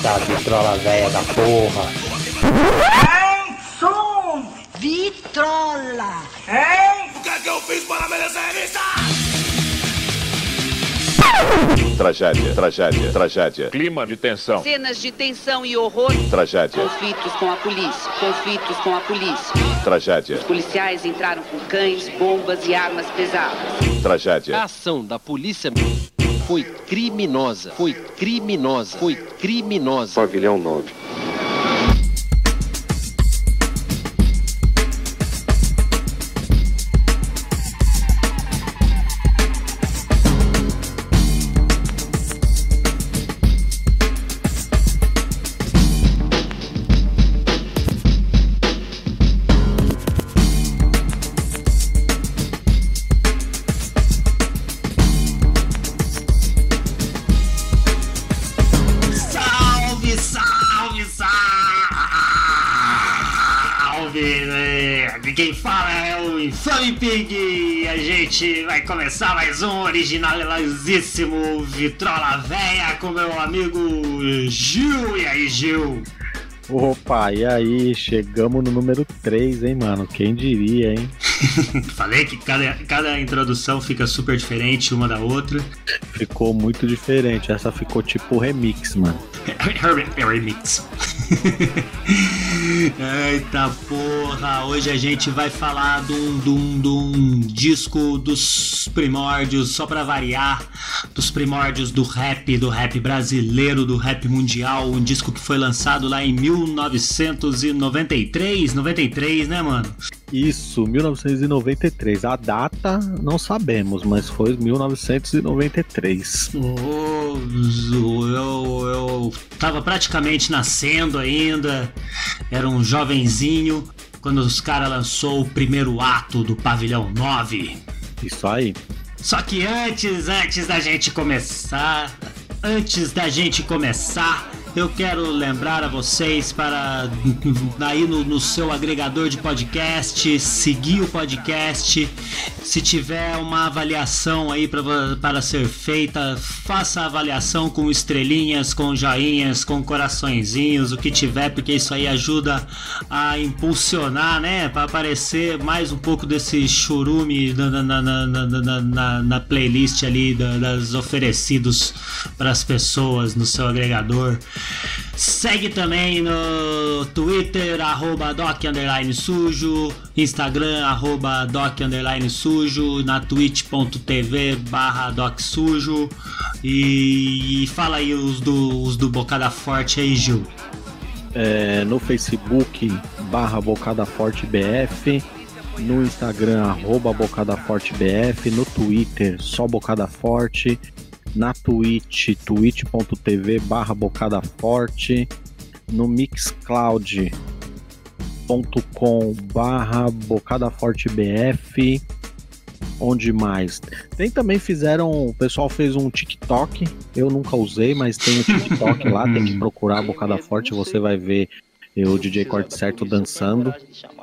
Eita, vitrola velha da porra. Hein? Som! Vitrola! Hein? O que é que eu fiz para merecer isso? Tragédia, tragédia, tragédia. Clima de tensão. Cenas de tensão e horror. Tragédia. Conflitos com a polícia. Conflitos com a polícia. Tragédia. Os policiais entraram com cães, bombas e armas pesadas. Tragédia. A ação da polícia foi criminosa. Foi criminosa. Foi criminosa. Pavilhão 9. Vai começar mais um originalíssimo Vitrola Véia com meu amigo Gil. E aí, Gil? Opa, e aí? Chegamos no número 3, hein, mano? Quem diria, hein? Falei que cada, cada introdução fica super diferente uma da outra. Ficou muito diferente. Essa ficou tipo remix, mano. É remix. Eita porra, hoje a gente vai falar de um, de um- de um disco dos primórdios, só pra variar, dos primórdios do rap, do rap brasileiro, do rap mundial, um disco que foi lançado lá em 1993, 93, né, mano? Isso, 1993. A data não sabemos, mas foi 1993. Oh, eu, eu tava praticamente nascendo ainda, era um jovenzinho quando os caras lançou o primeiro ato do Pavilhão 9. Isso aí. Só que antes, antes da gente começar, antes da gente começar, eu quero lembrar a vocês para aí no, no seu agregador de podcast, seguir o podcast. Se tiver uma avaliação aí pra- para ser feita, faça a avaliação com estrelinhas, com joinhas, com coraçõezinhos, o que tiver, porque isso aí ajuda a impulsionar, né? Para aparecer mais um pouco desse churume na, na, na, na, na, playlist ali da- das oferecidos para as pessoas no seu agregador. Segue também no Twitter, arroba doc sujo, Instagram, arroba doc sujo, na twitch.tv barra doc sujo e, e fala aí os do, os do Bocada Forte aí, Gil. É, no Facebook, barra Bocada Forte BF. No Instagram, arroba Bocada Forte BF. No Twitter, só Bocada Forte. Na Twitch, twitch.tv barra Bocada Forte. No Mixcloud.com barra Bocada Forte BF. Onde mais? Tem também fizeram. O pessoal fez um TikTok. Eu nunca usei, mas tem o TikTok lá. Tem que procurar Bocada Forte. Você vai ver eu, o DJ Corte Certo dançando.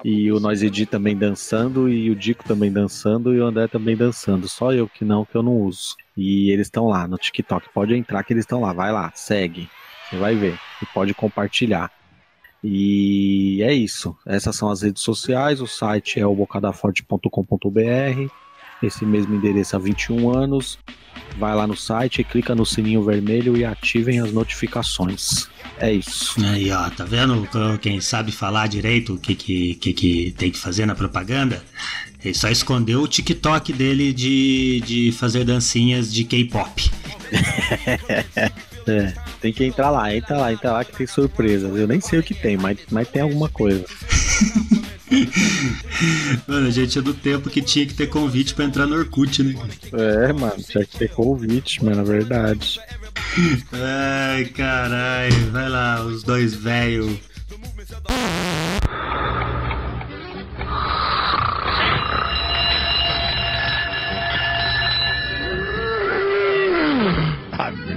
E o Nós Edi também dançando. E o Dico também dançando. E o André também dançando. Só eu que não, que eu não uso. E eles estão lá no TikTok. Pode entrar que eles estão lá. Vai lá, segue. Você vai ver. E pode compartilhar. E é isso. Essas são as redes sociais. O site é o bocadaforte.com.br. Esse mesmo endereço há 21 anos. Vai lá no site, clica no sininho vermelho e ativem as notificações. É isso. Aí, ó, tá vendo? Quem sabe falar direito o que, que, que, que tem que fazer na propaganda? Ele só escondeu o TikTok dele de, de fazer dancinhas de K-pop. É, tem que entrar lá, entra lá, entra lá que tem surpresas. Eu nem sei o que tem, mas, mas tem alguma coisa. Mano, a gente é do tempo que tinha que ter convite pra entrar no Orkut, né? É, mano, tinha que ter convite, mas na verdade. Ai, caralho. Vai lá, os dois velhos.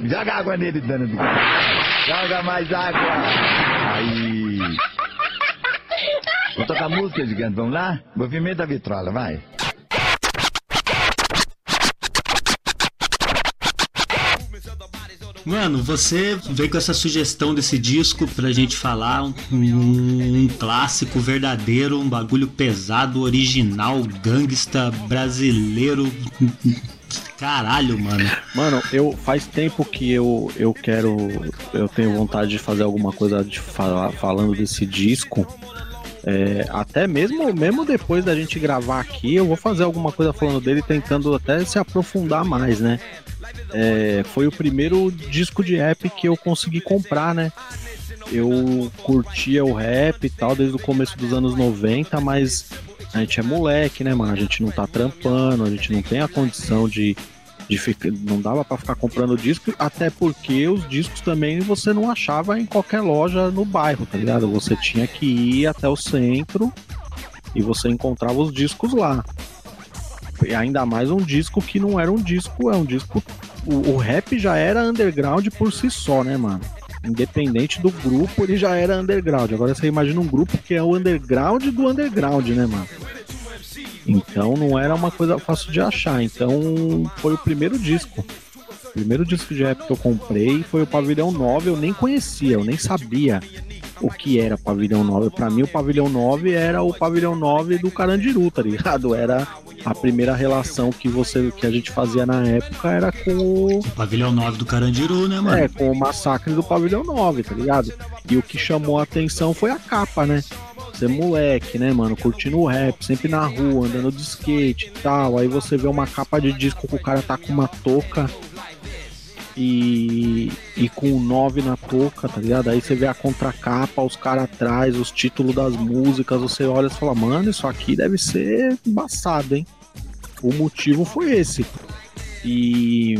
Joga água nele, dano. Joga mais água. Aí. Vou tocar música, gigante. Vamos lá? Movimento da vitrola, vai. Mano, você veio com essa sugestão desse disco pra gente falar um, um, um clássico verdadeiro, um bagulho pesado, original, gangsta, brasileiro. Caralho, mano. Mano, eu faz tempo que eu, eu quero. Eu tenho vontade de fazer alguma coisa de falar, falando desse disco. É, até mesmo, mesmo depois da gente gravar aqui, eu vou fazer alguma coisa falando dele, tentando até se aprofundar mais, né? É, foi o primeiro disco de rap que eu consegui comprar, né? Eu curtia o rap e tal desde o começo dos anos 90, mas a gente é moleque, né, mano? A gente não tá trampando, a gente não tem a condição de, de ficar. Não dava para ficar comprando disco, até porque os discos também você não achava em qualquer loja no bairro, tá ligado? Você tinha que ir até o centro e você encontrava os discos lá. E ainda mais um disco que não era um disco, é um disco. O, o rap já era underground por si só, né, mano? Independente do grupo, ele já era underground. Agora você imagina um grupo que é o underground do underground, né, mano? Então não era uma coisa fácil de achar. Então foi o primeiro disco. O primeiro disco de rap que eu comprei foi o Pavilhão 9. Eu nem conhecia, eu nem sabia o que era Pavilhão 9. Pra mim, o Pavilhão 9 era o Pavilhão 9 do Carandiru, tá ligado? Era a primeira relação que você que a gente fazia na época era com o, O pavilhão 9 do Carandiru, né, mano? é, com o massacre do Pavilhão 9, tá ligado? E o que chamou a atenção foi a capa, né? Você moleque, né, mano, curtindo o rap, sempre na rua, andando de skate e tal. Aí você vê uma capa de disco que o cara tá com uma touca e, e com o 9 na touca, tá ligado? Aí você vê a contracapa, os caras atrás, os títulos das músicas, você olha e fala, mano, isso aqui deve ser embaçado, hein? O motivo foi esse. E,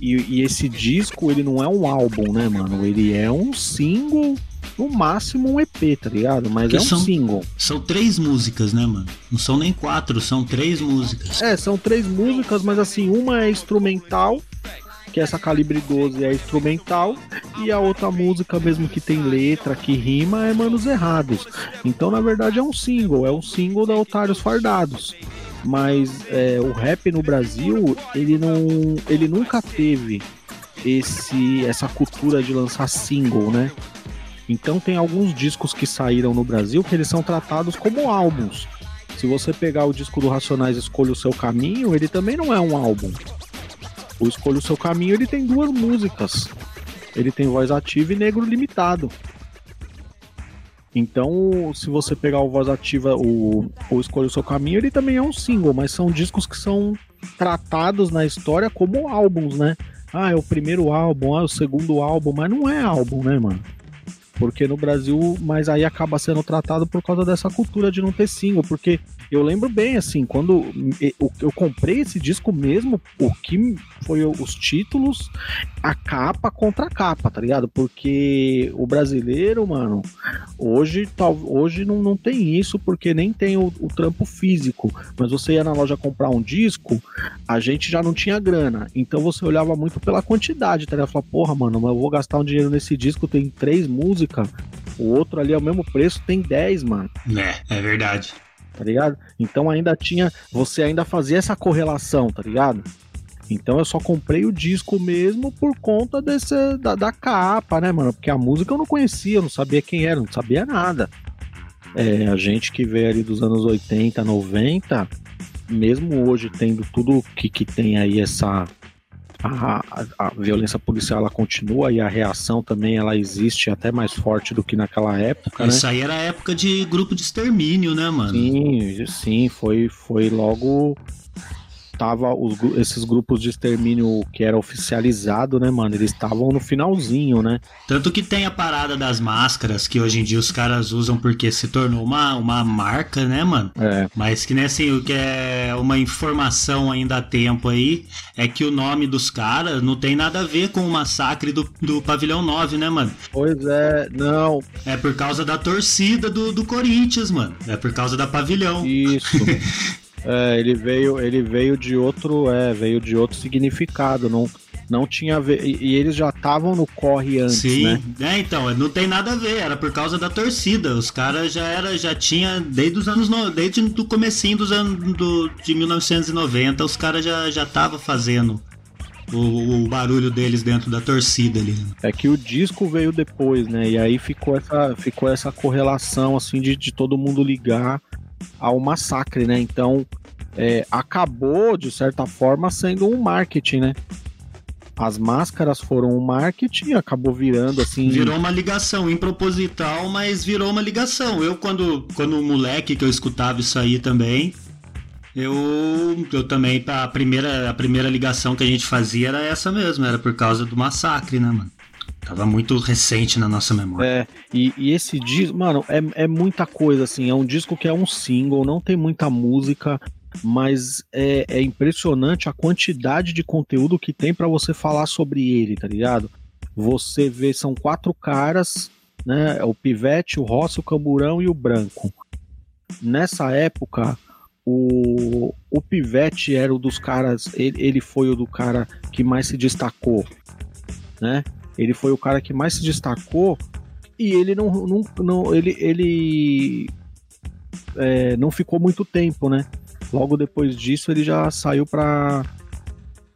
e, e esse disco, ele não é um álbum, né, mano? Ele é um single, no máximo um EP, tá ligado? Mas Que é um são- single. São três músicas, né, mano? Não são nem quatro, são três músicas. É, são três músicas, mas assim, uma é instrumental, que essa calibre 12 é instrumental, e a outra música mesmo que tem letra, que rima, é Manos Errados. Então, na verdade, é um single, é um single da Otários Fardados. Mas é, o rap no Brasil, ele não. ele nunca teve esse essa cultura de lançar single, né? Então tem alguns discos que saíram no Brasil que eles são tratados como álbuns. Se você pegar o disco do Racionais Escolha o Seu Caminho, ele também não é um álbum. O Escolha o Seu Caminho, ele tem duas músicas. Ele tem voz ativa e negro limitado. Então, se você pegar o voz ativa, o, o Escolha o Seu Caminho, ele também é um single, mas são discos que são tratados na história como álbuns, né? Ah, é o primeiro álbum, ah, é o segundo álbum, mas não é álbum, né, mano? Porque no Brasil, mas aí acaba sendo tratado por causa dessa cultura de não ter single. Porque eu lembro bem, assim, quando eu, comprei esse disco mesmo, o que foi os títulos, a capa contra a capa, tá ligado? Porque o brasileiro, mano, hoje, tal, hoje não, não tem isso, porque nem tem o, o trampo físico. Mas você ia na loja comprar um disco, a gente já não tinha grana. Então você olhava muito pela quantidade, tá ligado? Falava, porra, mano, mas eu vou gastar um dinheiro nesse disco, tem três músicas, o outro ali é o mesmo preço, tem 10, mano É, é verdade. Tá ligado? Então ainda tinha, você ainda fazia essa correlação, tá ligado? Então eu só comprei o disco mesmo por conta desse, da, da capa, né, mano? Porque a música eu não conhecia, eu não sabia quem era, não sabia nada. É, a gente que veio ali dos anos 80, 90, mesmo hoje tendo tudo que, que tem aí essa. A, a- violência policial ela continua e a reação também ela existe até mais forte do que naquela época, né? Isso aí era a época de grupo de extermínio, né, mano? Sim, sim, foi, foi logo. Tava os, esses grupos de extermínio que era oficializado, né, mano? Eles estavam no finalzinho, né? Tanto que tem a parada das máscaras que hoje em dia os caras usam porque se tornou uma, uma marca, né, mano? É. Mas que nem assim, o que é uma informação ainda a tempo aí é que o nome dos caras não tem nada a ver com o massacre do, do Pavilhão 9, né, mano? Pois é, não, É por causa da torcida do, do Corinthians, mano. É por causa da Pavilhão. isso. é, ele veio, ele veio de outro, é, veio de outro significado, não, não tinha a ver, e, eles já estavam no corre antes, Sim, né? é, então, não tem nada a ver, era por causa da torcida. Os caras já era, já tinha desde os anos, no- desde o comecinho dos anos do, de 1990, os caras já já tava fazendo o, o barulho deles dentro da torcida ali. É que o disco veio depois, né? E aí ficou essa, ficou essa correlação, assim, de, de todo mundo ligar ao massacre, né? Então, é, acabou, de certa forma, sendo um marketing, né? As máscaras foram um marketing, acabou virando assim. Virou uma ligação improposital, mas virou uma ligação. Eu, quando, quando moleque que eu escutava isso aí também, eu, eu também, a primeira, a primeira ligação que a gente fazia era essa mesmo, era por causa do massacre, né, mano? Tava muito recente na nossa memória. É, e, e esse disco, mano, é, é muita coisa, assim. É um disco que é um single, não tem muita música, mas é, é impressionante a quantidade de conteúdo que tem para você falar sobre ele, tá ligado? Você vê, são quatro caras, né? O Pivete, o Rossi, o Camburão e o Branco. Nessa época, o, o Pivete era o dos caras, ele, ele foi o do cara que mais se destacou, né? Ele foi o cara que mais se destacou e ele não, não, não ele, ele é, não ficou muito tempo, né? Logo depois disso ele já saiu para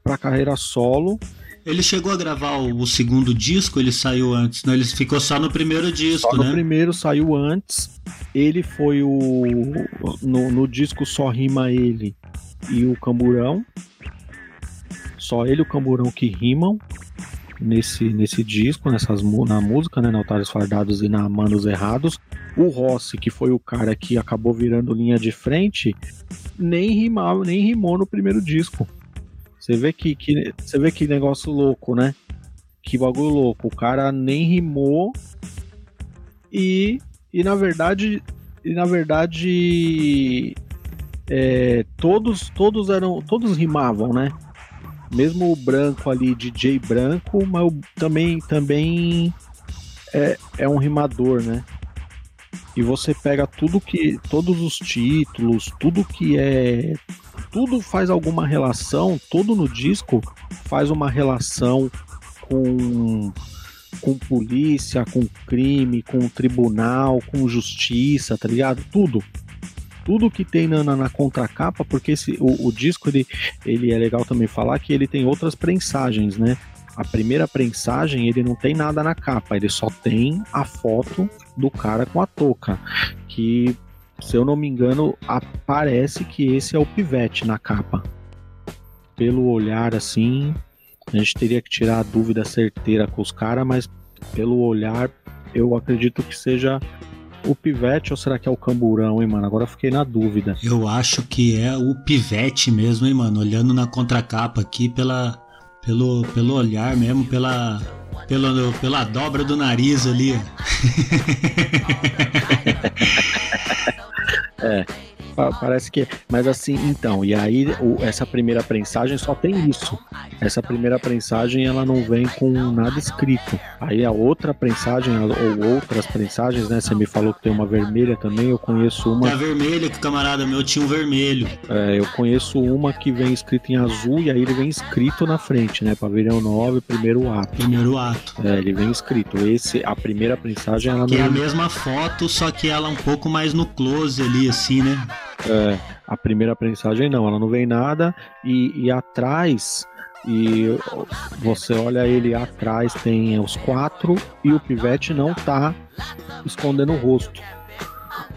para carreira solo. Ele chegou a gravar o, o, segundo disco, ele saiu antes, né? Ele ficou só no primeiro disco, só né? No primeiro saiu antes. Ele foi o no, no disco só rima ele e o Camburão. Só ele e o Camburão que rimam nesse, nesse disco, nessas, na música, né, na Altares Fardados e na Manos Errados. O Rossi, que foi o cara que acabou virando linha de frente, nem rimava, nem rimou no primeiro disco. Você vê que, que, você vê que negócio louco, né? Que bagulho louco. O cara nem rimou e, e na verdade, e na verdade, é, todos, todos eram, todos rimavam, né? Mesmo o branco ali, DJ branco, mas também, também é, é um rimador, né? E você pega tudo que. Todos os títulos, tudo que é. Tudo faz alguma relação, todo no disco faz uma relação com com polícia, com crime, com tribunal, com justiça, tá ligado? Tudo tudo que tem na, na, na contracapa, porque esse, o, o, disco ele, ele é legal também falar que ele tem outras prensagens, né? A primeira prensagem ele não tem nada na capa, ele só tem a foto do cara com a touca, que se eu não me engano aparece que esse é o pivete na capa. Pelo olhar assim, a gente teria que tirar a dúvida certeira com os caras, mas pelo olhar eu acredito que seja o Pivete ou será que é o Camburão, hein, mano? Agora eu fiquei na dúvida. Eu acho que é o Pivete mesmo, hein, mano? Olhando na contracapa aqui pela, pelo, pelo olhar mesmo, pela, pela, pela dobra do nariz ali. é parece que. Mas assim, então, e aí o, essa primeira prensagem só tem isso. Essa primeira prensagem ela não vem com nada escrito. Aí a outra prensagem, ou outras prensagens, né? Você me falou que tem uma vermelha também, eu conheço uma. Tem a vermelha, que o camarada meu tinha um vermelho. É, eu conheço uma que vem escrita em azul e aí ele vem escrito na frente, né? Pavilhão 9, primeiro ato. Primeiro ato. É, ele vem escrito. Esse, a primeira prensagem ela que não. é a mesma foto, só que ela um pouco mais no close ali, assim, né? É, a primeira prensagem não, ela não vem nada e, e atrás e você olha ele atrás tem os quatro e o pivete não tá escondendo o rosto.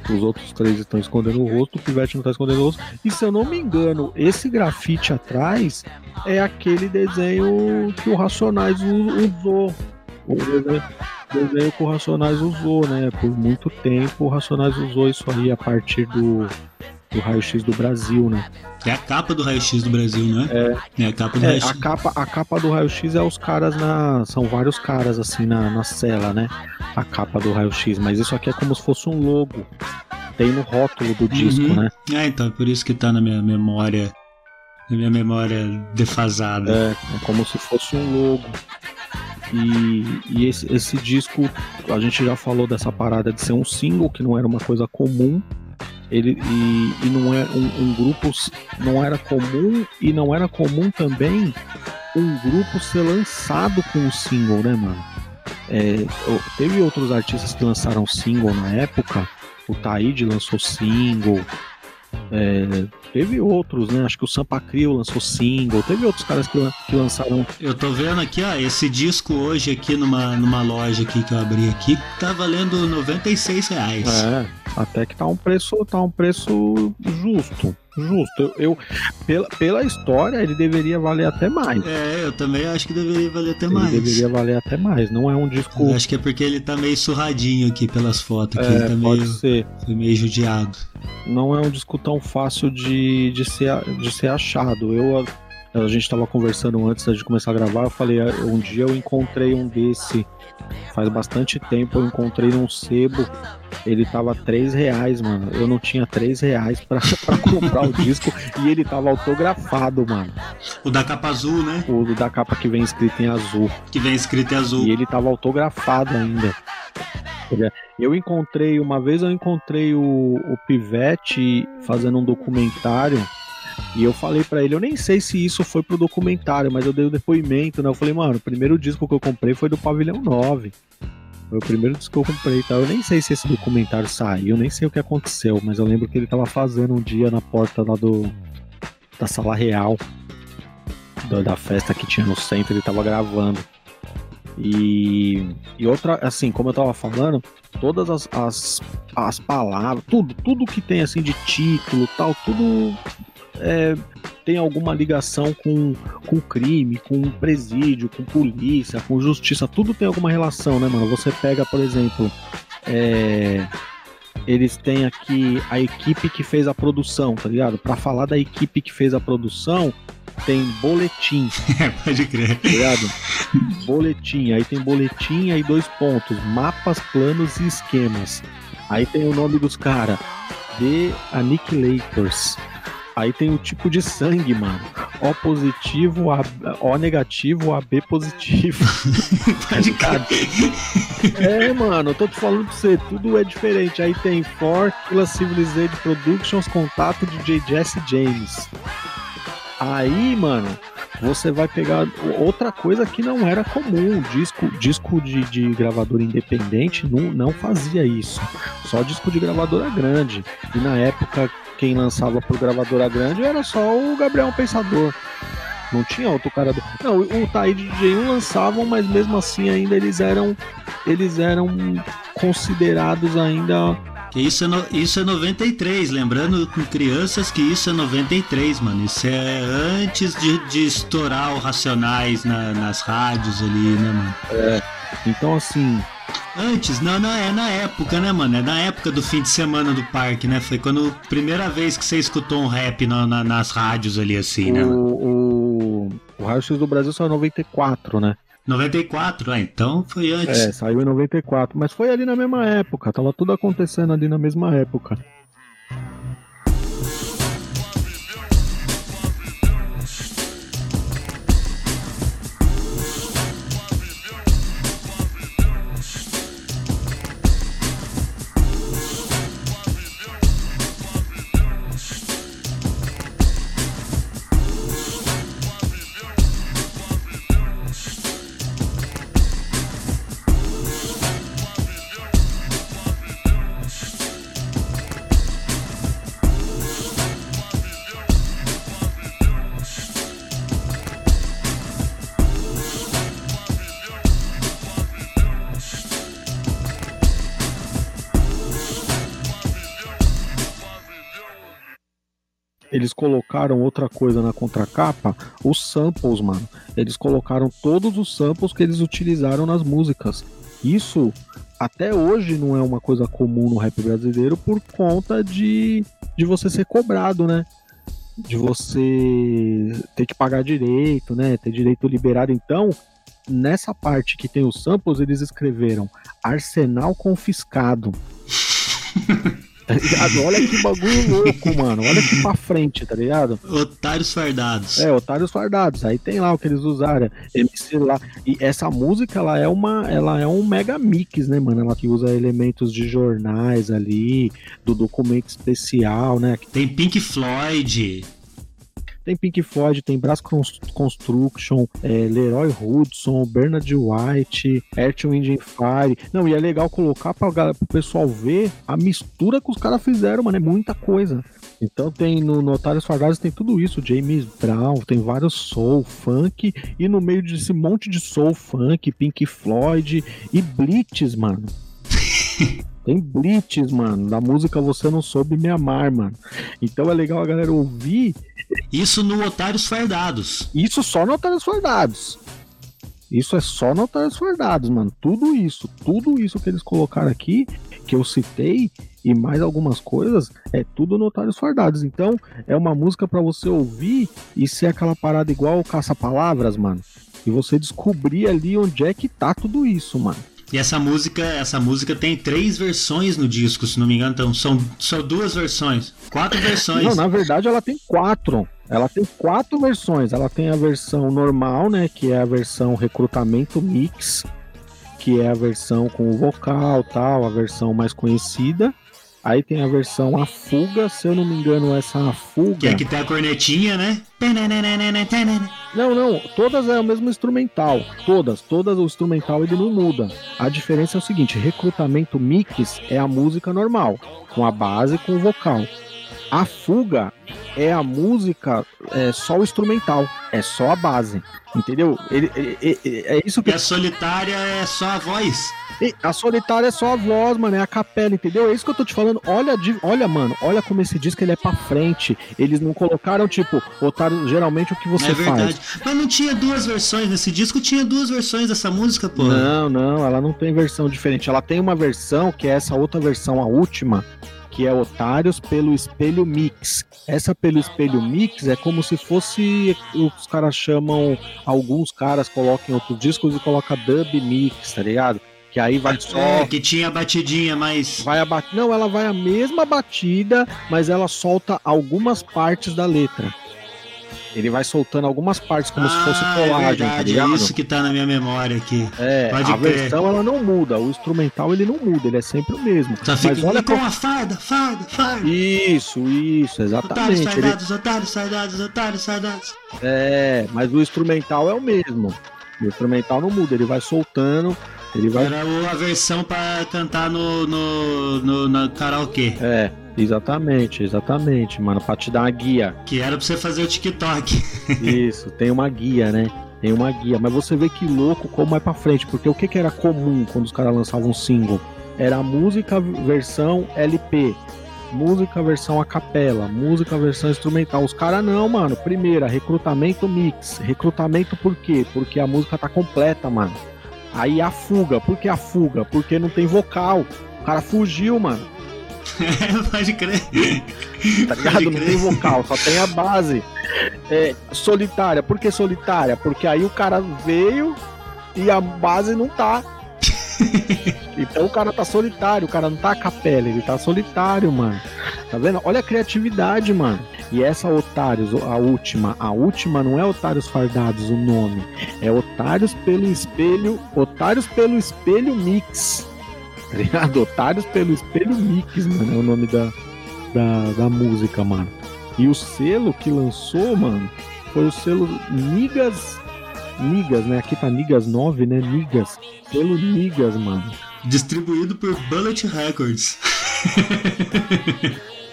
Os outros três estão escondendo o rosto, o pivete não tá escondendo o rosto. E se eu não me engano, esse grafite atrás é aquele desenho que o Racionais usou. O desenho, desenho que o Racionais usou, né? Por muito tempo o Racionais usou isso aí a partir do do raio-x do Brasil, né? É a capa do raio-x do Brasil, né? É. É a capa do é, raio-x. A capa, a capa do raio-x é os caras na. São vários caras assim na, na cela, né? A capa do raio-x, mas isso aqui é como se fosse um logo. Tem no rótulo do disco, uhum. né? É, então, é por isso que tá na minha memória. Na minha memória defasada. É, é como se fosse um logo. E, e esse, esse disco, a gente já falou dessa parada de ser um single, que não era uma coisa comum ele e, e não é um, um, grupo não era comum e não era comum também um grupo ser lançado com um single, né, mano? É, teve outros artistas que lançaram single na época. O Taíde lançou single. É, teve outros, né? Acho que o Sampa Crio lançou single, teve outros caras que, que lançaram. Eu tô vendo aqui, ó, esse disco hoje aqui numa, numa loja aqui que eu abri aqui, tá valendo 96 reais. É, até que tá um preço, tá um preço justo. Justo. Eu, eu- pela, pela história, ele deveria valer até mais. É, eu também acho que deveria valer até Ele mais. deveria valer até mais. Não é um disco. Eu acho que é porque ele tá meio surradinho aqui pelas fotos, que É, ele tá pode meio, ser. foi meio judiado. não é um disco tão fácil de, de, ser, de ser achado. Eu, a, gente estava conversando antes de começar a gravar, eu falei, ah, um dia eu encontrei um desse, faz bastante tempo, eu encontrei num sebo, ele tava 3 reais, mano. Eu não tinha 3 reais pra, pra comprar o disco e ele tava autografado, mano. O da capa azul, né? O da capa que vem escrito em azul. Que vem escrito em azul. E ele tava autografado ainda. Eu encontrei, uma vez eu encontrei o, o Pivete fazendo um documentário e eu falei pra ele, eu nem sei se isso foi pro documentário, mas eu dei o depoimento, né? Eu falei, mano, o primeiro disco que eu comprei foi do Pavilhão 9. Foi o primeiro disco que eu comprei, tá? Eu nem sei se esse documentário saiu, nem sei o que aconteceu, mas eu lembro que ele tava fazendo um dia na porta lá do da Sala Real da, da festa que tinha no centro, ele tava gravando. E, e outra, assim, como eu tava falando, todas as, as, as palavras, tudo, tudo que tem assim de título tal, tudo é, tem alguma ligação com, com crime, com presídio, com polícia, com justiça, tudo tem alguma relação, né, mano? Você pega, por exemplo, é, eles têm aqui a equipe que fez a produção, tá ligado? Pra falar da equipe que fez a produção, tem boletim, É, pode crer. tá ligado? boletim, aí tem boletim, aí dois pontos, mapas, planos e esquemas. Aí tem o nome dos caras, The Annihilators. Aí tem o tipo de sangue, mano. O positivo, A- O negativo, AB positivo. Pode crer. É, mano, eu tô te falando pra você, tudo é diferente. Aí tem For, Killa Civilized Productions, contato DJ Jesse James. Aí, mano, você vai pegar outra coisa que não era comum. Disco, disco de, de gravador independente não, não fazia isso. Só disco de gravadora grande. E na época, quem lançava por gravadora grande era só o Gabriel Pensador. Não tinha outro cara. Do... Não, o Taíde DJ1 lançavam, mas mesmo assim ainda eles eram. Eles eram considerados ainda. Que Isso é, no, isso é 93, lembrando com crianças que isso é 93, mano. Isso é antes de, de estourar o Racionais na- nas rádios ali, né, mano? Então, assim, Antes, não, não, é na época, né, mano? É na época do fim de semana do parque, né? Foi quando primeira vez que você escutou um rap na- na- nas rádios ali, assim, né? mano? o, o, o Raio X do Brasil saiu em 94, né? 94, ah, então foi antes. É, saiu em 94, mas foi ali na mesma época, tava tudo acontecendo ali na mesma época. Eles colocaram outra coisa na contracapa, os samples, mano. Eles colocaram todos os samples que eles utilizaram nas músicas. Isso até hoje não é uma coisa comum no rap brasileiro por conta de, de você ser cobrado, né? De você ter que pagar direito, né? Ter direito liberado. Então, nessa parte que tem os samples, eles escreveram Arsenal confiscado. tá ligado? Olha que bagulho louco, mano. Olha que pra frente, tá ligado? Otários fardados. É, Otários Fardados. Aí tem lá o que eles usaram, MC lá. E essa música, ela é uma, ela é um mega mix, né, mano? Ela que usa elementos de jornais ali, do documento especial, né? Tem Pink Floyd. Tem Pink Floyd, tem Brass Construction, é, Leroy Hudson, Bernard White, Earth, Wind and Fire. Não, e é legal colocar pra, pro pessoal ver a mistura que os caras fizeram, mano. É muita coisa. Então tem no Notários Fardados tem tudo isso, James Brown, tem vários soul, funk, e no meio desse monte de soul, funk, Pink Floyd e Blitz, mano. Tem Blitz, mano, da música Você Não Soube Me Amar, mano. Então é legal a galera ouvir. Isso no Otários Fardados. Isso só no Otários Fardados. Isso é só no Otários Fardados, mano. Tudo isso, tudo isso que eles colocaram aqui, que eu citei, e mais algumas coisas, é tudo no Otários Fardados. Então, é uma música para você ouvir e ser aquela parada igual caça-palavras, mano. E você descobrir ali onde é que tá tudo isso, mano. E essa música, essa música tem três versões no disco, se não me engano. Então, são, são duas versões. Quatro versões. Não, na verdade ela tem quatro. Ela tem quatro versões. Ela tem a versão normal, né? Que é a versão recrutamento mix, que é a versão com o vocal tal, a versão mais conhecida. Aí tem a versão A Fuga, se eu não me engano, essa A Fuga. Que é que tem a cornetinha, né? Não, não, todas é o mesmo instrumental. Todas, todas o instrumental ele não muda. A diferença é o seguinte: recrutamento mix é a música normal, com a base e com o vocal. A fuga é a música, é só o instrumental, é só a base. Entendeu? Ele, ele, ele, é isso que. E a solitária é só a voz. A solitária é só a voz, mano, é a capela, entendeu? É isso que eu tô te falando. Olha, olha, mano, olha como esse disco ele é pra frente. Eles não colocaram, tipo, botaram geralmente o que você é verdade. faz. Mas não tinha duas versões nesse disco, tinha duas versões dessa música, pô. Não, não, ela não tem versão diferente. Ela tem uma versão que é essa outra versão, a última, que é Otários pelo Espelho Mix. Essa pelo Espelho Mix é como se fosse os caras chamam, alguns caras colocam outros discos e coloca Dub Mix, tá ligado? Que aí vai só. É, que tinha batidinha, mas. Vai a bat... Não, ela vai a mesma batida, mas ela solta algumas partes da letra. Ele vai soltando algumas partes como ah, se fosse é colagem, é verdade, tá ligado? É isso que tá na minha memória aqui. É, Pode a crer. versão ela não muda, o instrumental ele não muda, ele é sempre o mesmo. Só fica Mas olha com a farda, farda, farda. Isso, isso, exatamente. Otários, sardados, ele... otários, otários. É, mas o instrumental é o mesmo. O instrumental não muda, ele vai soltando ele vai... Era a versão para cantar no, no, no, no karaokê. É, exatamente, exatamente, mano, pra te dar uma guia. Que era pra você fazer o TikTok. Isso, tem uma guia, né? Tem uma guia, mas você vê que louco como é pra frente, porque o que, que era comum quando os caras lançavam um single? Era a música versão LP, música versão a capela, música versão instrumental. Os caras não, mano. Primeira, recrutamento mix. Recrutamento por quê? Porque a música tá completa, mano. Aí a fuga. Por que a fuga? Porque não tem vocal. O cara fugiu, mano. Pode crer. Tá ligado? Não tem vocal, só tem a base. É, solitária. Por que solitária? Porque aí o cara veio e a base não tá. Então o cara tá solitário, o cara não tá a capela, ele tá solitário, mano. Tá vendo? Olha a criatividade, mano. E essa Otários, a última, a última não é Otários Fardados o nome, é Otários pelo Espelho, Otários pelo Espelho Mix. Tá ligado? Otários pelo Espelho Mix, mano, é o nome da, da, da música, mano. E o selo que lançou, mano, foi o selo Nigas Nigas, né? Aqui tá Nigas 9, né? Nigas. Selo Nigas, mano. Distribuído por Bullet Records.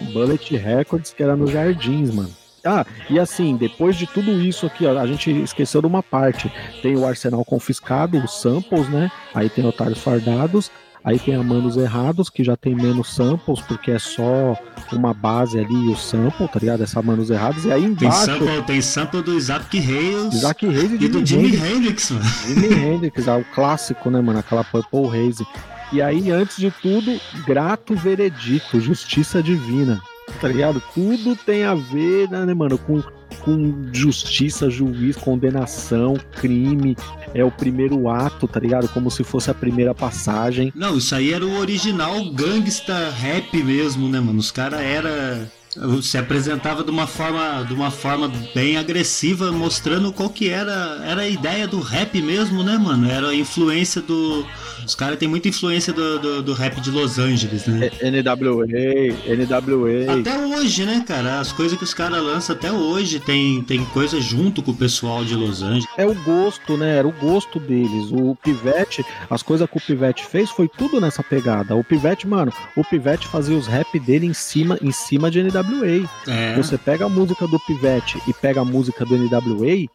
Bullet Records, que era nos Jardins, mano. Ah, e assim, depois de tudo isso aqui, ó, a gente esqueceu de uma parte. Tem o Arsenal confiscado, os samples, né? Aí tem Otários Fardados. Aí tem a Manos Errados, que já tem menos samples, porque é só uma base ali e o sample, tá ligado? Essa Manos Errados. E aí embaixo. Tem sample, tem sample do Isaac Reis. Isaac Reis e, e do Jimi Hendrix, mano. Jimi Hendrix, é o clássico, né, mano? Aquela Purple Haze. E aí, antes de tudo, grato veredito, justiça divina. Tá ligado? Tudo tem a ver, né, mano, com, com justiça, juiz, condenação, crime. É o primeiro ato, tá ligado? Como se fosse a primeira passagem. Não, isso aí era o original gangsta rap mesmo, né, mano? Os caras era se apresentava de uma forma de uma forma bem agressiva mostrando qual que era era a ideia do rap mesmo né mano? Era a influência do os caras têm muita influência do, do, do, rap de Los Angeles né? NWA NWA até hoje né cara? As coisas que os caras lançam até hoje tem tem coisa junto com o pessoal de Los Angeles. É o gosto né? Era o gosto deles. O Pivete as coisas que o Pivete fez foi tudo nessa pegada. O Pivete mano o Pivete fazia os rap dele em cima em cima de NWA NWA. É. Você pega a música do Pivete e pega a música do NWA,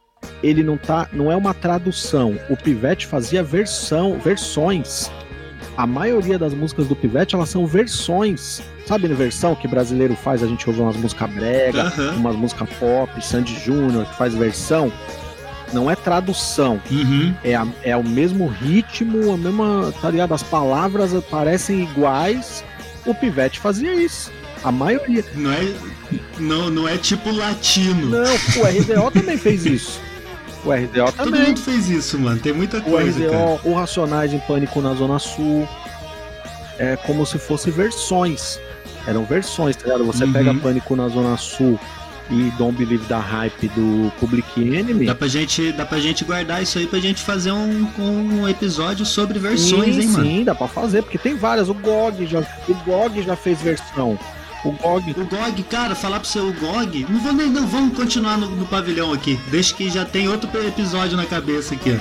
ele não tá, não é uma tradução. O Pivete fazia versão, versões. A maioria das músicas do Pivete, elas são versões. Sabe a versão que brasileiro faz? A gente ouve umas músicas brega, uhum. umas músicas pop, Sandy Júnior, que faz versão. Não é tradução. Uhum. É, a, é o mesmo ritmo, a mesma, tá ligado? As palavras parecem iguais. O Pivete fazia isso. A maioria. Não é, não, não é tipo latino. Não, o RDO também fez isso. O RDO também. Todo mundo fez isso, mano. Tem muita coisa. O RDO, cara. o Racionais em Pânico na Zona Sul. É como se fosse versões. Eram versões, tá ligado? Você uhum. pega Pânico na Zona Sul e Don't Believe da Hype do Public Enemy. Dá pra gente, dá pra gente guardar isso aí pra gente fazer um, um episódio sobre versões, sim, hein, mano? Sim, dá pra fazer, porque tem várias. O GOG já, o GOG já fez versão. O GOG. O GOG, cara, falar pro seu GOG. Não vou nem. Não, vamos continuar no, no pavilhão aqui. Deixa que já tem outro episódio na cabeça aqui,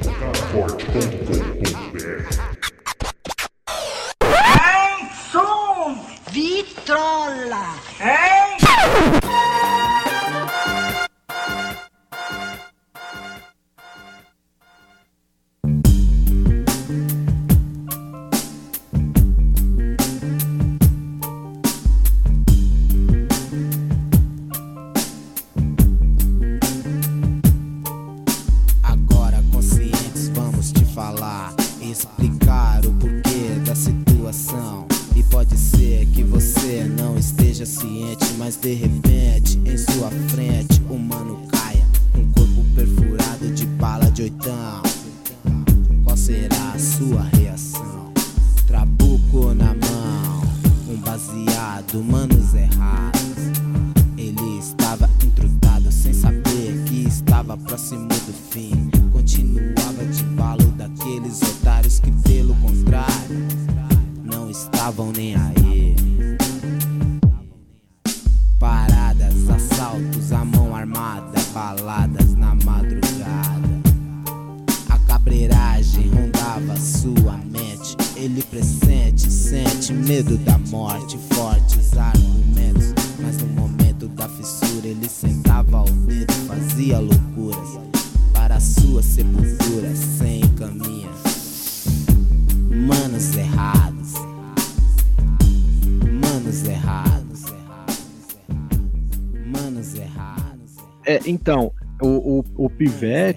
som vitrolla! Hein? Então,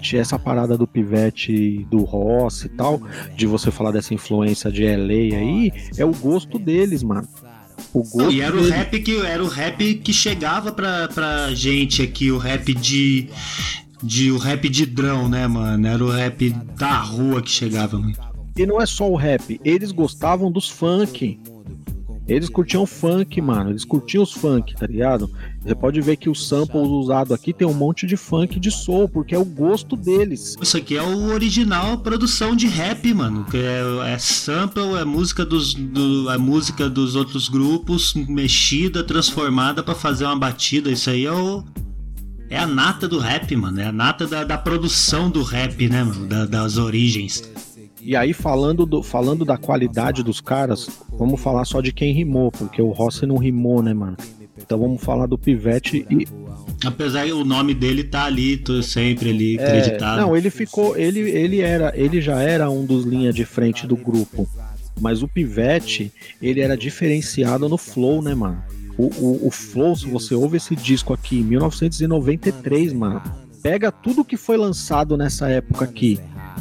Pivete, essa parada do Pivete do Ross e tal, de você falar dessa influência de LA aí, é o gosto deles, mano. O gosto e era o rap que era o rap que chegava pra, pra gente aqui, o rap de de o rap de drão, né, mano? Era o rap da rua que chegava, mano. E não é só o rap, eles gostavam dos funk. Eles curtiam funk, mano. Eles curtiam os funk, tá ligado? Você pode ver que os samples usados aqui tem um monte de funk de soul, porque é o gosto deles. Isso aqui é o original produção de rap, mano. Que é, é sample, é música dos, do, é música dos outros grupos mexida, transformada pra fazer uma batida. Isso aí é o. É a nata do rap, mano. É a nata da, da produção do rap, né, mano? Da- das origens. E aí, falando, do, falando da qualidade dos caras, vamos falar só de quem rimou, porque o Rossi não rimou, né, mano? Então vamos falar do Pivete e. Apesar que o nome dele tá ali, tô sempre ali É, acreditado. não, ele ficou. Ele, ele era. Ele já era um dos linha de frente do grupo. Mas o Pivete, ele era diferenciado no flow, né, mano? O, o, o flow, se você ouve esse disco aqui, 1993, mano. Pega tudo que foi lançado nessa época aqui.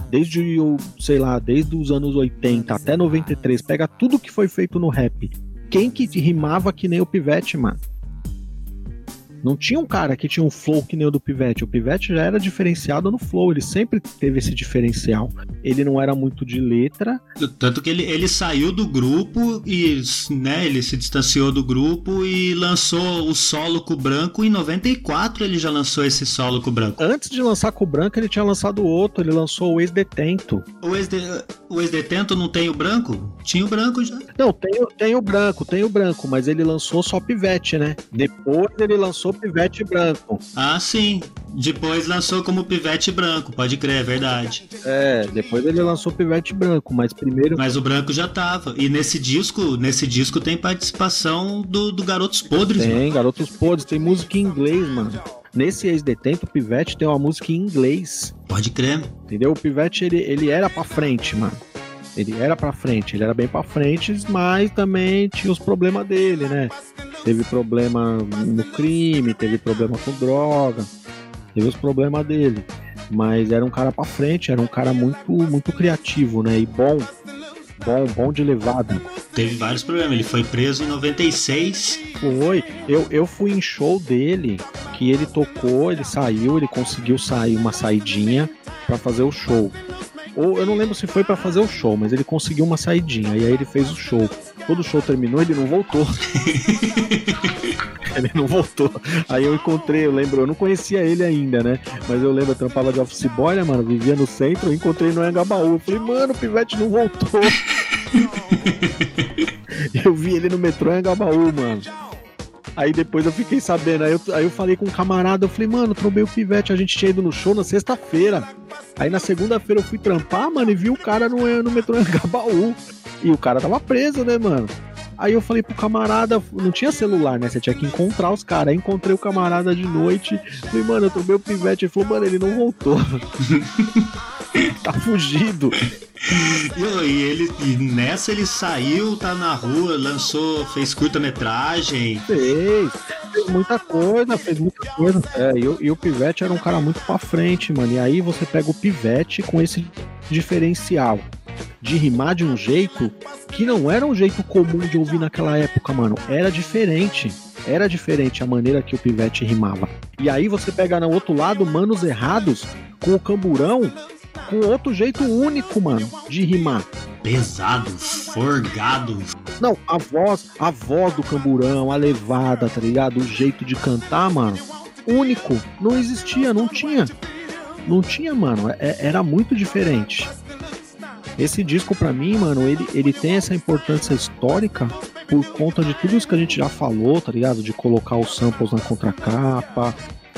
Desde o, sei lá, desde os anos 80 até 93, pega tudo que foi feito no rap. Quem que rimava que nem o Pivete, mano? Não tinha um cara que tinha um flow que nem o do Pivete. O Pivete já era diferenciado no flow, ele sempre teve esse diferencial. Ele não era muito de letra. Tanto que ele, ele saiu do grupo e né, ele se distanciou do grupo e lançou o solo com o branco. Em 94 ele já lançou esse solo com o branco. Antes de lançar com o branco, ele tinha lançado outro, ele lançou o Ex-Detento. O ex-de- o ex-detento não tem o branco? Tinha o branco já. Não, tem, o- tem o branco, tem o branco, mas ele lançou só Pivete, né? Depois ele lançou Pivete branco. Ah, sim. Depois lançou como pivete branco, pode crer, é verdade. É, depois ele lançou Pivete branco, mas primeiro. Mas o branco já tava. E nesse disco, nesse disco tem participação do, do Garotos Podres, Tem, mano. Garotos Podres, tem música em inglês, mano. Nesse ex-detento, o Pivete tem uma música em inglês. Pode crer. Entendeu? O Pivete, ele, ele era pra frente, mano. Ele era pra frente, ele era bem pra frente, mas também tinha os problemas dele, né? Teve problema no crime, teve problema com droga, teve os problemas dele. Mas era um cara pra frente, era um cara muito, muito criativo, né? E bom, bom, bom de levada. Teve vários problemas. Ele foi preso em 96. Foi. Eu, eu fui em show dele, que ele tocou, ele saiu, ele conseguiu sair uma saidinha pra fazer o show. Ou eu não lembro se foi pra fazer o show, mas ele conseguiu uma saidinha e aí ele fez o show. Quando o show terminou, ele não voltou. ele não voltou. Aí eu encontrei, eu lembro, eu não conhecia ele ainda, né? Mas eu lembro, eu trampava de office boy, né, mano? Vivia no centro, eu encontrei no Angabaú. Eu falei, mano, o Pivete não voltou. eu vi ele no metrô em Angabaú, mano. Aí depois eu fiquei sabendo, aí eu, aí eu falei com um camarada, eu falei, mano, trombei o Pivete, a gente tinha ido no show na sexta-feira. Aí na segunda-feira eu fui trampar, mano, e vi o cara no, no metrô Angabaú. E o cara tava preso, né, mano? Aí eu falei pro camarada, não tinha celular, né? Você tinha que encontrar os caras. Aí encontrei o camarada de noite. Falei, mano, eu trombei o Pivete. Ele falou, mano, ele não voltou. tá fugido. E, ele, e nessa ele saiu, tá na rua, lançou, fez curta-metragem. Fez, fez muita coisa, fez muita coisa. É, e, o- e o Pivete era um cara muito pra frente, mano. E aí você pega o Pivete com esse diferencial de rimar de um jeito que não era um jeito comum de ouvir naquela época, mano. Era diferente. Era diferente a maneira que o Pivete rimava. E aí você pega no outro lado Manos Errados com o Camburão com outro jeito único, mano, de rimar. Pesado, forgado. Não, a voz, a voz do camburão, a levada, tá ligado? O jeito de cantar, mano, único. Não existia, não tinha. Não tinha, mano. É- era muito diferente. Esse disco, pra mim, mano, ele, ele tem essa importância histórica por conta de tudo isso que a gente já falou, tá ligado? De colocar os samples na contracapa,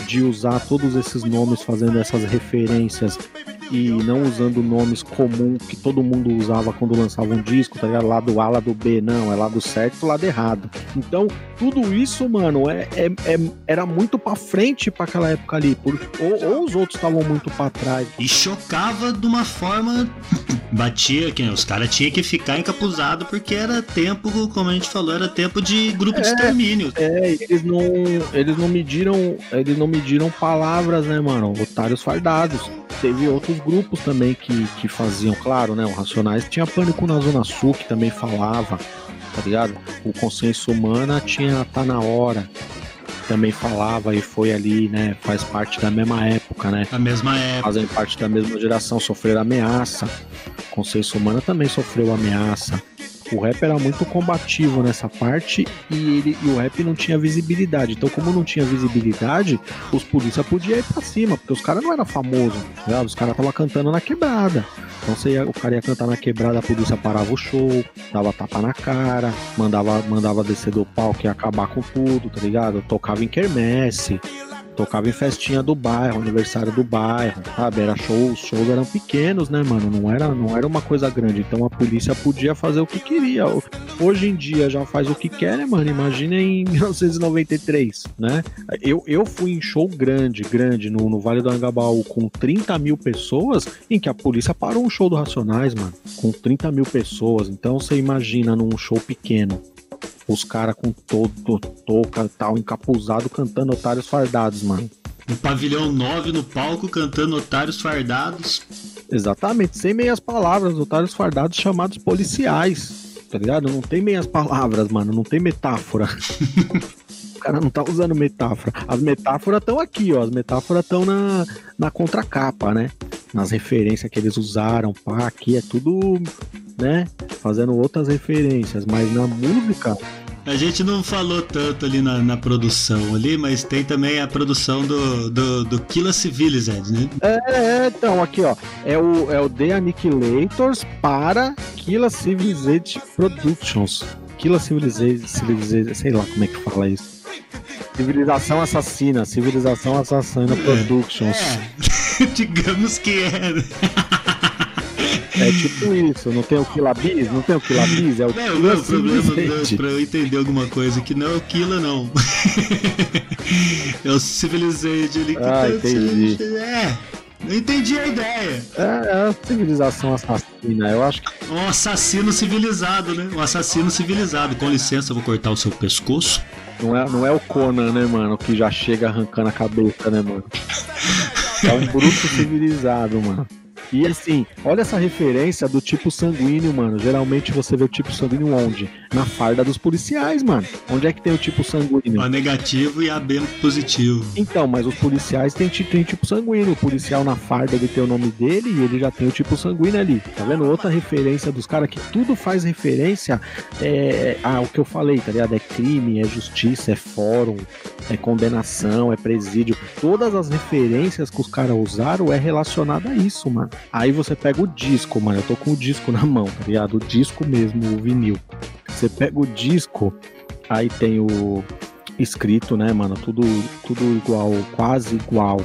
de usar todos esses nomes fazendo essas referências e não usando nomes comuns que todo mundo usava quando lançava um disco, tá ligado? Lado A, lado B, não, é lado certo, lado errado. Então, tudo isso, mano, é, é- é- era muito pra frente pra aquela época ali. Por, ou, ou os outros estavam muito pra trás. E chocava de uma forma. Batia, que os caras tinham que ficar encapuzado porque era tempo, como a gente falou, era tempo de grupo de É. extermínio. É, eles não, eles não mediram, eles não mediram palavras, né, mano? Otários fardados. Teve outros grupos também que, que faziam, claro, né? O Racionais tinha Pânico na Zona Sul, que também falava, tá ligado? O Consciência Humana tinha Tá Na Hora, também falava e foi ali, né? Faz parte da mesma época, né? A mesma época. Fazem parte da mesma geração, sofreram ameaça. Consciência Humana também sofreu ameaça. O rap era muito combativo nessa parte e, ele, e o rap não tinha visibilidade. Então, como não tinha visibilidade, os polícia podiam ir pra cima, porque os caras não eram famosos. Né? Os caras estavam cantando na quebrada. Então ia, o cara ia cantar na quebrada, a polícia parava o show, dava tapa na cara, mandava, mandava descer do palco e acabar com tudo, tá ligado? Tocava em quermesse, tocava em festinha do bairro, aniversário do bairro, sabe? Era show, os shows eram pequenos, né, mano? Não era, não era uma coisa grande. Então a polícia podia fazer o que queria. Hoje em dia já faz o que quer, né, mano? Imagina em 1993, né? Eu, eu fui em show grande, grande, no, no Vale do Angabaú, com 30 mil pessoas, em que a polícia parou um show do Racionais, mano, com 30 mil pessoas. Então você imagina num show pequeno os caras com todo touca tal, encapuzado, cantando otários fardados, mano. Um pavilhão 9 no palco cantando otários fardados. Exatamente, sem meias palavras, otários fardados chamados policiais. Tá ligado? Não tem meias palavras, mano, não tem metáfora. o cara não tá usando metáfora. As metáforas estão aqui, ó. As metáforas estão na, na contracapa, né? Nas referências que eles usaram, pá, aqui é tudo né? Fazendo outras referências, mas na música. A gente não falou tanto ali na, na produção ali, mas tem também a produção do, do, do Killa Civilized, né? É, é, então, aqui ó, é o, é o The Annihilators para Killa Civilized Productions. Killa Civilized, sei lá como é que fala isso. Civilização Assassina, Civilização Assassina é, Productions. É. Digamos que é. É tipo isso, não tem o Kilabis? Não tem o Kilabis? É o Não, não, o problema não, pra eu entender alguma coisa que não é o Killa, não. é o Civilization ali que ah, tá entendi. É. Não entendi a ideia. É, é a civilização assassina, eu acho que. Um assassino civilizado, né? Um assassino civilizado. Com licença, eu vou cortar o seu pescoço. Não é, não é o Conan, né, mano? Que já chega arrancando a cabeça, né, mano? É um bruto civilizado, mano. E assim, olha essa referência do tipo sanguíneo, mano. Geralmente você vê o tipo sanguíneo onde? Na farda dos policiais, mano. Onde é que tem o tipo sanguíneo? A negativo e a B positivo. Então, mas os policiais têm, têm tipo sanguíneo. O policial na farda ele tem o nome dele e ele já tem o tipo sanguíneo ali. Tá vendo? Outra referência dos caras que tudo faz referência é, ao que eu falei, tá ligado? É crime, é justiça, é fórum, é condenação, é presídio. Todas as referências que os caras usaram é relacionada a isso, mano. Aí você pega o disco, mano. Eu tô com o disco na mão, tá ligado? O disco mesmo, o vinil. Você pega o disco, aí tem o escrito, né, mano? Tudo, tudo igual, quase igual.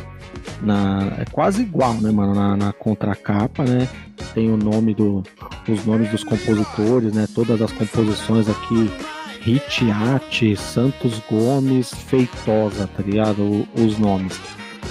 Na, é quase igual, né, mano? Na, na contracapa, né? Tem o nome do, os nomes dos compositores, né? Todas as composições aqui Ritiate, Santos Gomes, Feitosa, tá ligado? Os nomes.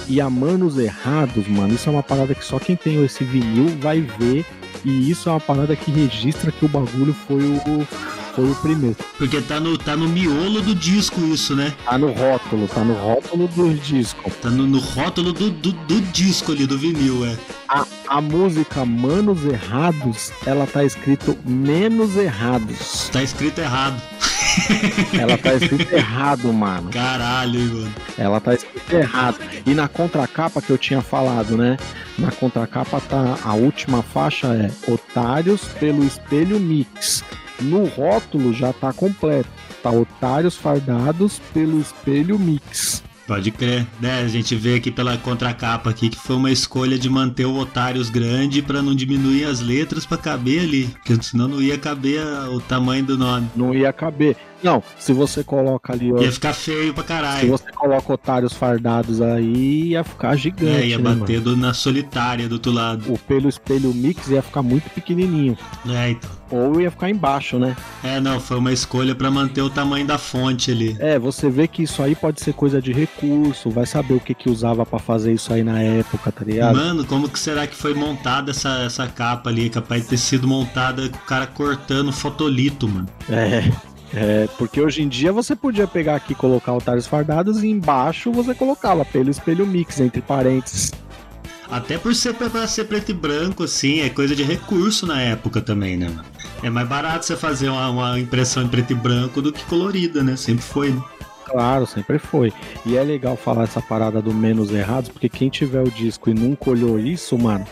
E a Manos Errados, mano, isso é uma parada que só quem tem esse vinil vai ver. E isso é uma parada que registra que o bagulho foi o, foi o primeiro. Porque tá no, tá no miolo do disco isso, né? Tá no rótulo, tá no rótulo do disco. Tá no, no rótulo do, do, do, disco ali, do vinil, é. A, a música Manos Errados, ela tá escrito Menos Errados. Tá escrito errado. Ela tá escrito errado, mano. Caralho, mano. Ela tá escrito errado. E na contracapa que eu tinha falado, né? Na contracapa tá a última faixa é Otários pelo Espelho Mix. No rótulo já tá completo. Tá Otários Fardados pelo Espelho Mix. Pode crer, né? A gente vê aqui pela contracapa aqui que foi uma escolha de manter o Otários grande para não diminuir as letras para caber ali, porque senão não ia caber o tamanho do nome. Não ia caber. Não, se você coloca ali. Ia ficar feio pra caralho. Se você coloca otários fardados aí, ia ficar gigante. É, ia né, bater do, na solitária do outro lado. O pelo espelho mix ia ficar muito pequenininho. É, então. Ou ia ficar embaixo, né? É, não, foi uma escolha para manter o tamanho da fonte ali. É, você vê que isso aí pode ser coisa de recurso, vai saber o que que usava para fazer isso aí na época, tá ligado? Mano, como que será que foi montada essa, essa capa ali? Capaz de ter sido montada com o cara cortando fotolito, mano. É. É, porque hoje em dia você podia pegar aqui e colocar otários fardados e embaixo você colocava pelo espelho mix, entre parênteses. Até por ser pra ser preto e branco, assim, é coisa de recurso na época também, né? É mais barato você fazer uma, uma impressão em preto e branco do que colorida, né? Sempre foi, né? Claro, sempre foi. E é legal falar essa parada do menos errados, porque quem tiver o disco e nunca olhou isso, mano,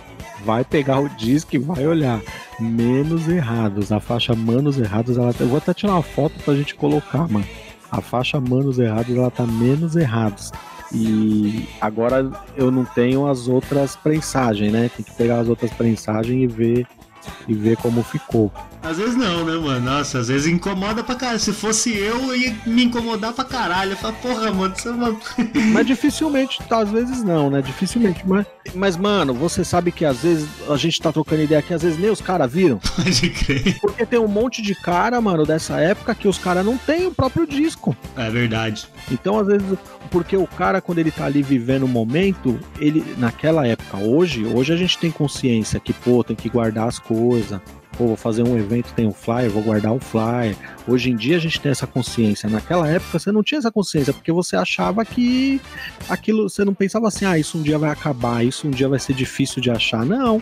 vai pegar o disco e vai olhar. menos errados. A faixa Manos Errados, ela eu vou até tirar uma foto pra gente colocar, mano. A faixa Manos Errados, ela tá menos errados. E agora eu não tenho as outras prensagens, né? Tem que pegar as outras prensagens e ver e ver como ficou. Às vezes não, né, mano? Nossa, às vezes incomoda pra caralho. Se fosse eu, eu ia me incomodar pra caralho. Eu falo, porra, mano, você é uma... Mas dificilmente, tá, às vezes não, né? Dificilmente. Mas, mas, mano, você sabe que às vezes a gente tá trocando ideia aqui, às vezes nem os caras viram. Pode crer. Porque tem um monte de cara, mano, dessa época que os caras não têm o próprio disco. É verdade. Então, às vezes, porque o cara, quando ele tá ali vivendo o momento, ele, naquela época, hoje, hoje a gente tem consciência que, pô, tem que guardar as coisas. Pô, vou fazer um evento, tem um flyer, vou guardar o flyer. Hoje em dia a gente tem essa consciência. Naquela época você não tinha essa consciência, porque você achava que aquilo, você não pensava assim, ah, isso um dia vai acabar, isso um dia vai ser difícil de achar. Não.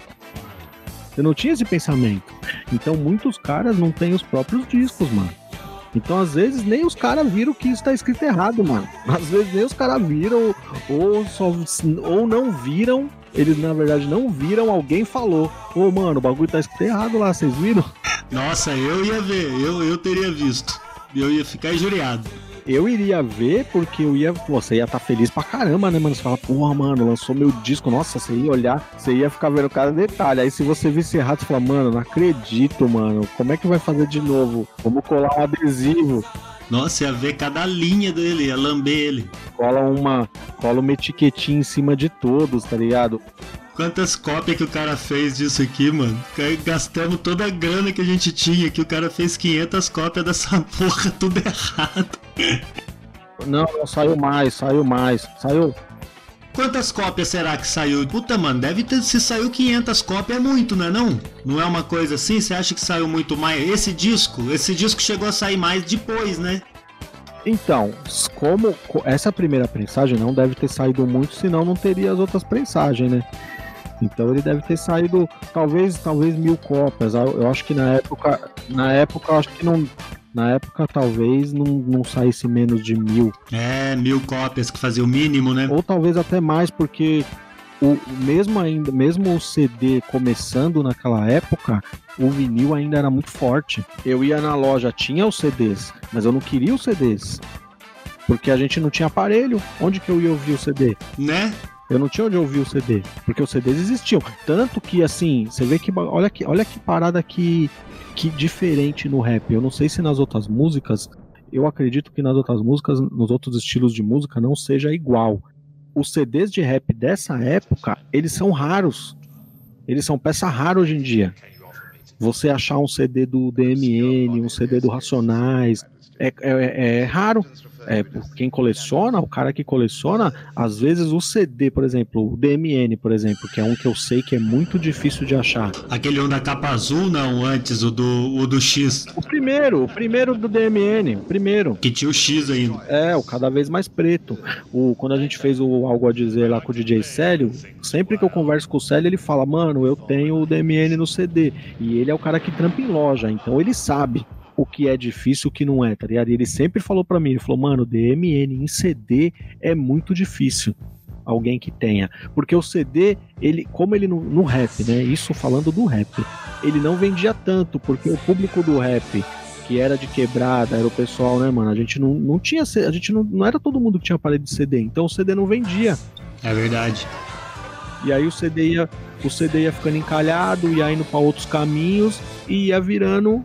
Você não tinha esse pensamento. Então muitos caras não têm os próprios discos, mano. Então, às vezes, nem os caras viram que isso tá escrito errado, mano. Às vezes, nem os caras viram, ou, só, ou não viram, eles na verdade não viram, alguém falou: Ô, mano, o bagulho tá escrito errado lá, vocês viram? Nossa, eu ia ver, eu, eu teria visto. Eu ia ficar injuriado. Eu iria ver porque eu ia. Você ia estar feliz pra caramba, né, mano? Você fala, porra, mano, lançou meu disco. Nossa, você ia olhar, você ia ficar vendo cada detalhe. Aí se você visse errado, você fala, mano, não acredito, mano. Como é que vai fazer de novo? Vamos colar um adesivo. Nossa, ia ver cada linha dele, ia lamber ele. Cola uma. Cola uma etiquetinha em cima de todos, tá ligado? Quantas cópias que o cara fez disso aqui, mano? Gastamos toda a grana que a gente tinha, que o cara fez 500 cópias dessa porra, tudo errado. Não, não, saiu mais, saiu mais. Saiu. Quantas cópias será que saiu? Puta, mano, deve ter. Se saiu 500 cópias é muito, não é não? Não é uma coisa assim? Você acha que saiu muito mais? Esse disco, esse disco chegou a sair mais depois, né? Então, como essa primeira prensagem não deve ter saído muito, senão não teria as outras prensagens, né? Então ele deve ter saído talvez talvez mil cópias. Eu acho que na época na época acho que não na época talvez não, não saísse menos de mil. É mil cópias que fazia o mínimo, né? Ou talvez até mais porque o mesmo ainda mesmo o CD começando naquela época o vinil ainda era muito forte. Eu ia na loja tinha os CDs, mas eu não queria os CDs porque a gente não tinha aparelho. Onde que eu ia ouvir o CD? Né? Eu não tinha onde ouvir o CD, porque os CDs existiam. Tanto que, assim, você vê que. Olha que, olha que parada que, que diferente no rap. Eu não sei se nas outras músicas. Eu acredito que nas outras músicas, nos outros estilos de música, não seja igual. Os CDs de rap dessa época, eles são raros. Eles são peça rara hoje em dia. Você achar um CD do DMN, um CD do Racionais, é, é, é raro é, quem coleciona, o cara que coleciona, às vezes o CD, por exemplo, o DMN, por exemplo, que é um que eu sei que é muito difícil de achar. Aquele um da capa azul, não, antes, o do, o do X. O primeiro, o primeiro do DMN, o primeiro. Que tinha o X ainda. É, o cada vez mais preto. O, quando a gente fez o Algo a Dizer lá com o DJ Célio, sempre que eu converso com o Célio, ele fala, mano, eu tenho o DMN no CD. E ele é o cara que trampa em loja, então ele sabe o que é difícil, o que não é, tá ligado? E ele sempre falou para mim, ele falou, mano, DMN em CD é muito difícil alguém que tenha. Porque o CD, ele, como ele no, no rap, né? Isso falando do rap, ele não vendia tanto, porque o público do rap que era de quebrada, era o pessoal, né, mano? A gente não, não tinha. A gente não, não era todo mundo que tinha aparelho de CD, então o CD não vendia. É verdade. E aí o CD ia, o CD ia ficando encalhado, ia indo para outros caminhos e ia virando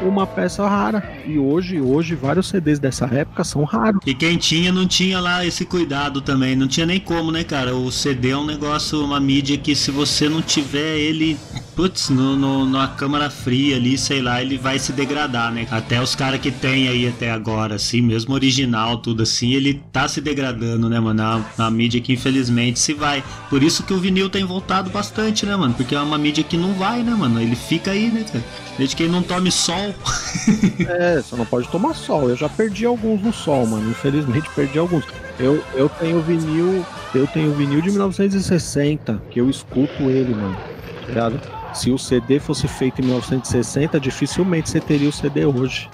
uma peça rara. E hoje, hoje, vários CDs dessa época são raros. E quem tinha não tinha lá esse cuidado também. Não tinha nem como, né, cara? O CD é um negócio, uma mídia que se você não tiver ele, putz, no, no, na câmara fria ali, sei lá, ele vai se degradar, né? Até os caras que tem aí até agora, assim, mesmo original, tudo assim, ele tá se degradando, né, mano? Na, na mídia que infelizmente se vai. Por isso que o vinil tem voltado bastante, né, mano? Porque é uma mídia que não vai, né, mano? Ele fica aí, né, cara? Desde que ele não tome sol. é, você não pode tomar sol. Eu já perdi alguns no sol, mano. Infelizmente perdi alguns. Eu, eu tenho vinil. Eu tenho vinil de 1960, que eu escuto ele, mano. Tá ligado? Se o CD fosse feito em 1960, dificilmente você teria o CD hoje.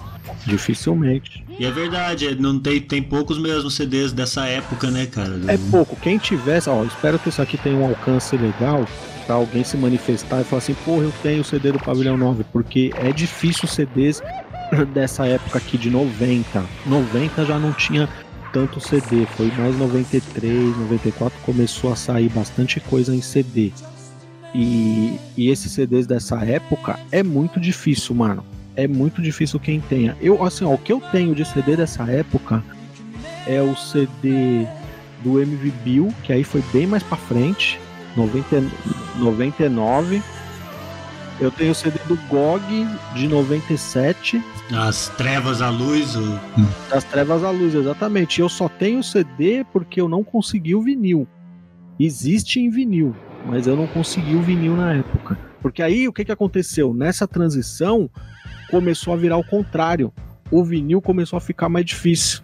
Dificilmente. E é verdade, é, não tem, tem poucos mesmo CDs dessa época, né, cara? É pouco. Quem tivesse, ó, espero que isso aqui tenha um alcance legal pra alguém se manifestar e falar assim, porra, eu tenho o CD do Pavilhão 9, porque é difícil CDs dessa época aqui de 90. 90 já não tinha tanto CD, foi mais 93, 94 começou a sair bastante coisa em CD. E, e esses CDs dessa época é muito difícil, mano. É muito difícil quem tenha. Eu, assim, ó, o que eu tenho de CD dessa época é o CD do MV Bill, que aí foi bem mais pra frente, 90, 99. Eu tenho o CD do GOG de 97. As trevas à luz. O... Das trevas à luz, exatamente. Eu só tenho o CD porque eu não consegui o vinil. Existe em vinil, mas eu não consegui o vinil na época. Porque aí o que, que aconteceu? Nessa transição começou a virar o contrário. O vinil começou a ficar mais difícil.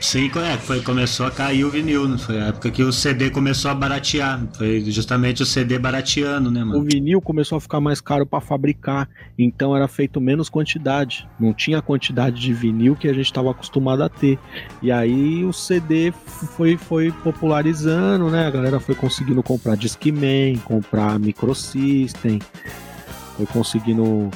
Sim, é, foi, começou a cair o vinil, né? Foi a época que o CD começou a baratear. Foi justamente o CD barateando, né, mano? O vinil começou a ficar mais caro para fabricar, então era feito menos quantidade. Não tinha a quantidade de vinil que a gente estava acostumado a ter. E aí o CD foi, foi popularizando, né? A galera foi conseguindo comprar Discman, comprar Microsystem, foi conseguindo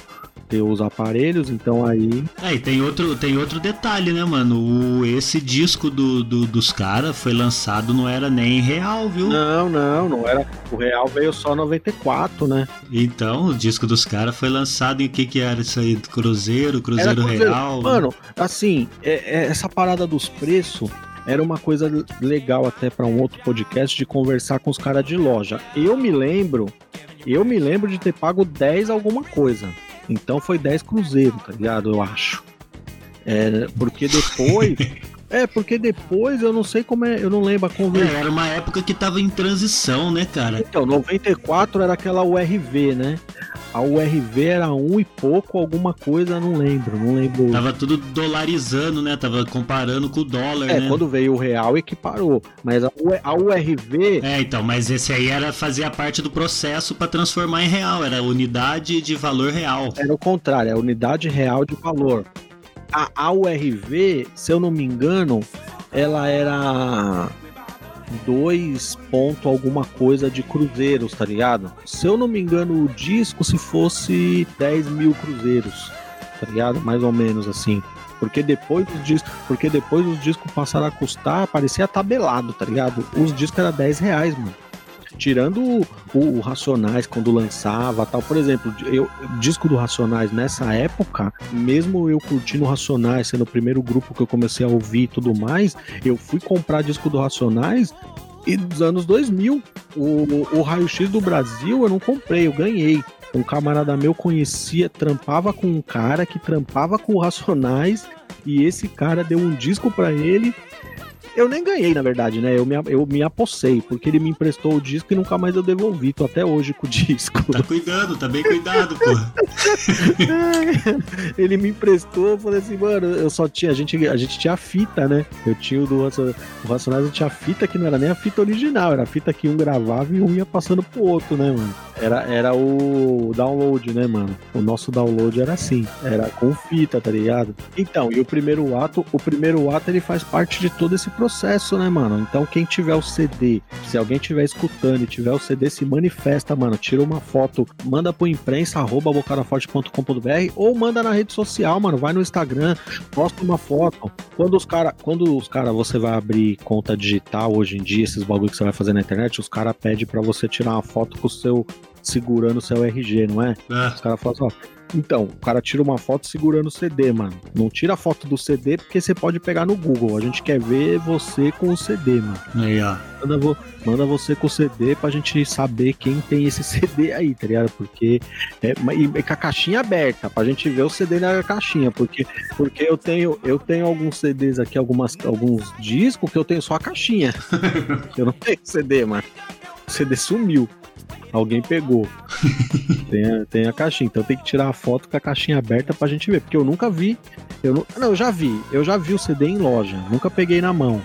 ter os aparelhos, então aí. É, e tem outro, tem outro detalhe, né, mano? O, esse disco do, do dos caras foi lançado, não era nem real, viu? Não, não, não era. O real veio só 94, né? Então, o disco dos caras foi lançado em o que que era isso aí? Cruzeiro, Cruzeiro, Cruzeiro. Real? Mano, assim, é, é, essa parada dos preços era uma coisa legal até para um outro podcast de conversar com os caras de loja. Eu me lembro, eu me lembro de ter pago 10 alguma coisa. Então foi 10 cruzeiros, tá ligado? Eu acho. É, porque depois. é, porque depois eu não sei como é. Eu não lembro a conversa. É, era uma época que tava em transição, né, cara? Então, 94 era aquela URV, né? A URV era um e pouco, alguma coisa, não lembro, não lembro. Tava tudo dolarizando, né? Tava comparando com o dólar, é, né? quando veio o real equiparou. Mas a, a URV. É, então, mas esse aí era fazia parte do processo para transformar em real, era unidade de valor real. Era o contrário, é a unidade real de valor. A, URV, se eu não me engano, ela era 2 ponto alguma coisa de cruzeiros, tá ligado? Se eu não me engano, o disco se fosse 10 mil cruzeiros, tá ligado? Mais ou menos assim. Porque depois os discos, porque depois os discos passaram a custar, parecia tabelado, tá ligado? Os discos eram 10 reais, mano. Tirando o, o- Racionais quando lançava tal. Por exemplo, eu, disco do Racionais nessa época, mesmo eu curtindo Racionais, sendo o primeiro grupo que eu comecei a ouvir e tudo mais, eu fui comprar disco do Racionais e dos anos 2000. O, o Raio-X do Brasil eu não comprei, eu ganhei. Um camarada meu conhecia, trampava com um cara que trampava com o Racionais e esse cara deu um disco pra ele. Eu nem ganhei, na verdade, né? Eu me, eu me apossei, porque ele me emprestou o disco e nunca mais eu devolvi. Tô até hoje com o disco. Tá cuidando, tá bem cuidado, pô. ele me emprestou, eu falei assim, mano, eu só tinha, a gente, a gente tinha a fita, né? Eu tinha o do Racionais, tinha a fita que não era nem a fita original, era a fita que um gravava e um ia passando pro outro, né, mano? Era, era o download, né, mano? O nosso download era assim, era com fita, tá ligado? Então, e o primeiro ato, o primeiro ato ele faz parte de todo esse processo, né, mano? Então, quem tiver o CD, se alguém tiver escutando e tiver o CD, se manifesta, mano, tira uma foto, manda pro imprensa, arroba bocadaforte.com.br ou manda na rede social, mano, vai no Instagram, posta uma foto. Quando os cara, quando os cara, você vai abrir conta digital hoje em dia, esses bagulho que você vai fazer na internet, os cara pedem pra você tirar uma foto com o seu segurando o seu RG, não é? Ah, Os caras falam assim, ó. Então, o cara tira uma foto segurando o CD, mano. Não tira a foto do CD porque você pode pegar no Google. A gente quer ver você com o CD, mano. aí, ó. Manda, vo- manda você com o CD pra gente saber quem tem esse CD aí, tá ligado? Porque. É, e, e com a caixinha aberta, pra gente ver o CD na caixinha. Porque, porque eu tenho eu tenho alguns CDs aqui, algumas, alguns discos que eu tenho só a caixinha. eu não tenho CD, mano. O CD sumiu. Alguém pegou. tem, a, tem a caixinha. Então tem que tirar a foto com a caixinha aberta pra gente ver. Porque eu nunca vi. Eu não, não, eu já vi. Eu já vi o CD em loja. Nunca peguei na mão.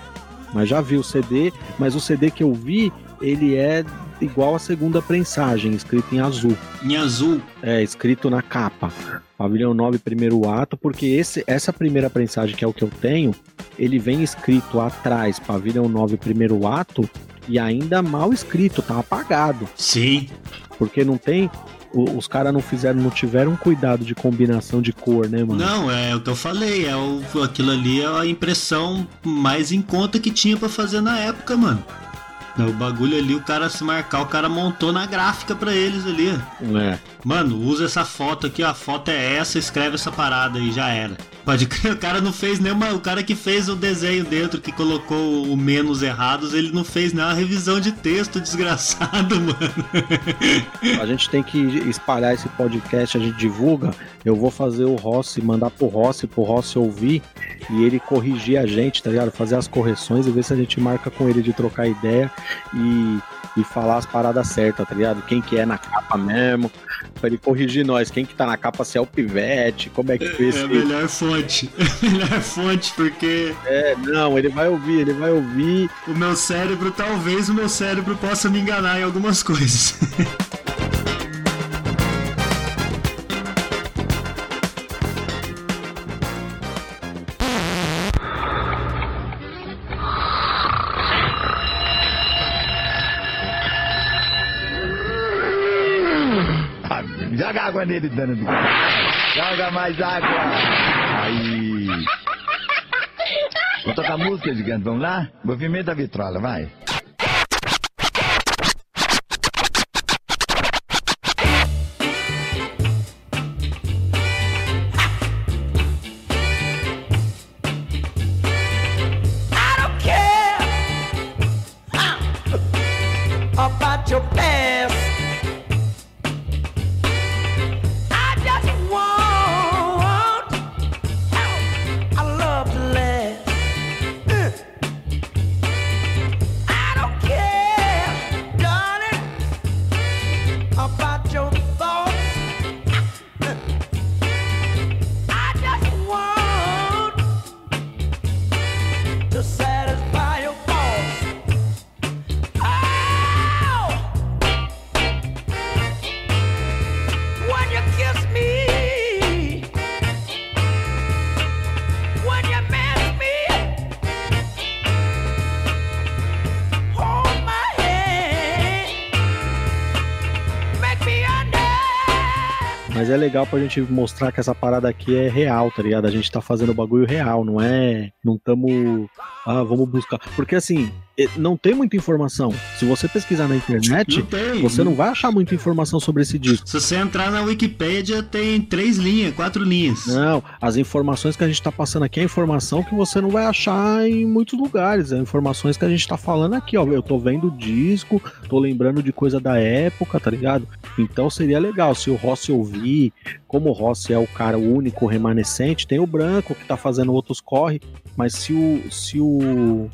Mas já vi o CD. Mas o CD que eu vi, ele é igual a segunda prensagem, escrito em azul. Em azul. É, escrito na capa. Pavilhão 9, primeiro ato, porque esse, essa primeira prensagem, que é o que eu tenho, ele vem escrito atrás, Pavilhão 9, primeiro ato, e ainda mal escrito, tá apagado. Sim. Porque não tem. Os caras não fizeram, não tiveram cuidado de combinação de cor, né, mano? Não, é o que eu falei, é o, aquilo ali é a impressão mais em conta que tinha pra fazer na época, mano. O bagulho ali, o cara se marcar, o cara montou na gráfica pra eles ali. É. Mano, usa essa foto aqui, ó, a foto é essa, escreve essa parada e já era. Pode crer, o cara não fez nenhuma. O cara que fez o desenho dentro, que colocou o menos errados, ele não fez nenhuma revisão de texto, desgraçado, mano. A gente tem que espalhar esse podcast, a gente divulga. Eu vou fazer o Rossi, mandar pro Rossi, pro Rossi ouvir e ele corrigir a gente, tá ligado? Fazer as correções e ver se a gente marca com ele de trocar ideia e, e falar as paradas certas, tá ligado? Quem que é na capa mesmo, pra ele corrigir nós. Quem que tá na capa, se é o Pivete, como é que fez É a isso? melhor fonte. É a melhor fonte, porque É, não, ele vai ouvir, ele vai ouvir. o meu cérebro, talvez o meu cérebro possa me enganar em algumas coisas. água nele, dano. Joga mais água. Aí. Vou tocar música, gigante. Vamos lá? Movimento da vitrola, vai. Mas é legal pra gente mostrar que essa parada aqui é real, tá ligado? A gente tá fazendo o bagulho real, não é. Não tamo. Ah, vamos buscar. Porque assim, não tem muita informação. Se você pesquisar na internet, Não você não vai achar muita informação sobre esse disco. Se você entrar na Wikipédia, tem três linhas, quatro linhas. Não, as informações que a gente tá passando aqui é informação que você não vai achar em muitos lugares. É informações que a gente tá falando aqui, ó. Eu tô vendo o disco, tô lembrando de coisa da época, tá ligado? Então seria legal se o Rossi ouvir, como o Rossi é o cara único remanescente, tem o branco que tá fazendo outros corre, mas se o se o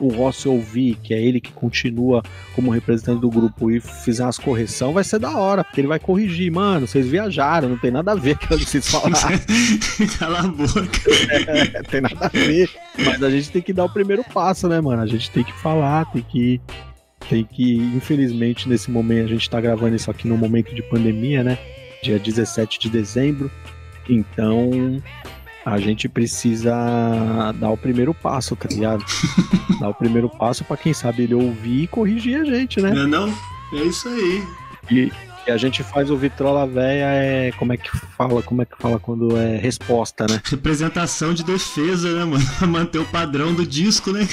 o Rossi ouvir, que é ele que continua como representante do grupo e fizer as correções, vai ser da hora, porque ele vai corrigir. Mano, vocês viajaram, não tem nada a ver com o que vocês falaram. Cala a boca. É, tem nada a ver. Mas a gente tem que dar o primeiro passo, né, mano? A gente tem que falar, tem que. Tem que, infelizmente, nesse momento, a gente tá gravando isso aqui no momento de pandemia, né? Dia 17 de dezembro. Então, a gente precisa dar o primeiro passo, tá ligado? dar o primeiro passo pra quem sabe ele ouvir e corrigir a gente, né? Não é não? É isso aí. E, e a gente faz o Vitrola Véia, é. Como é que fala? Como é que fala quando é resposta, né? Representação de defesa, né, mano? Pra manter o padrão do disco, né?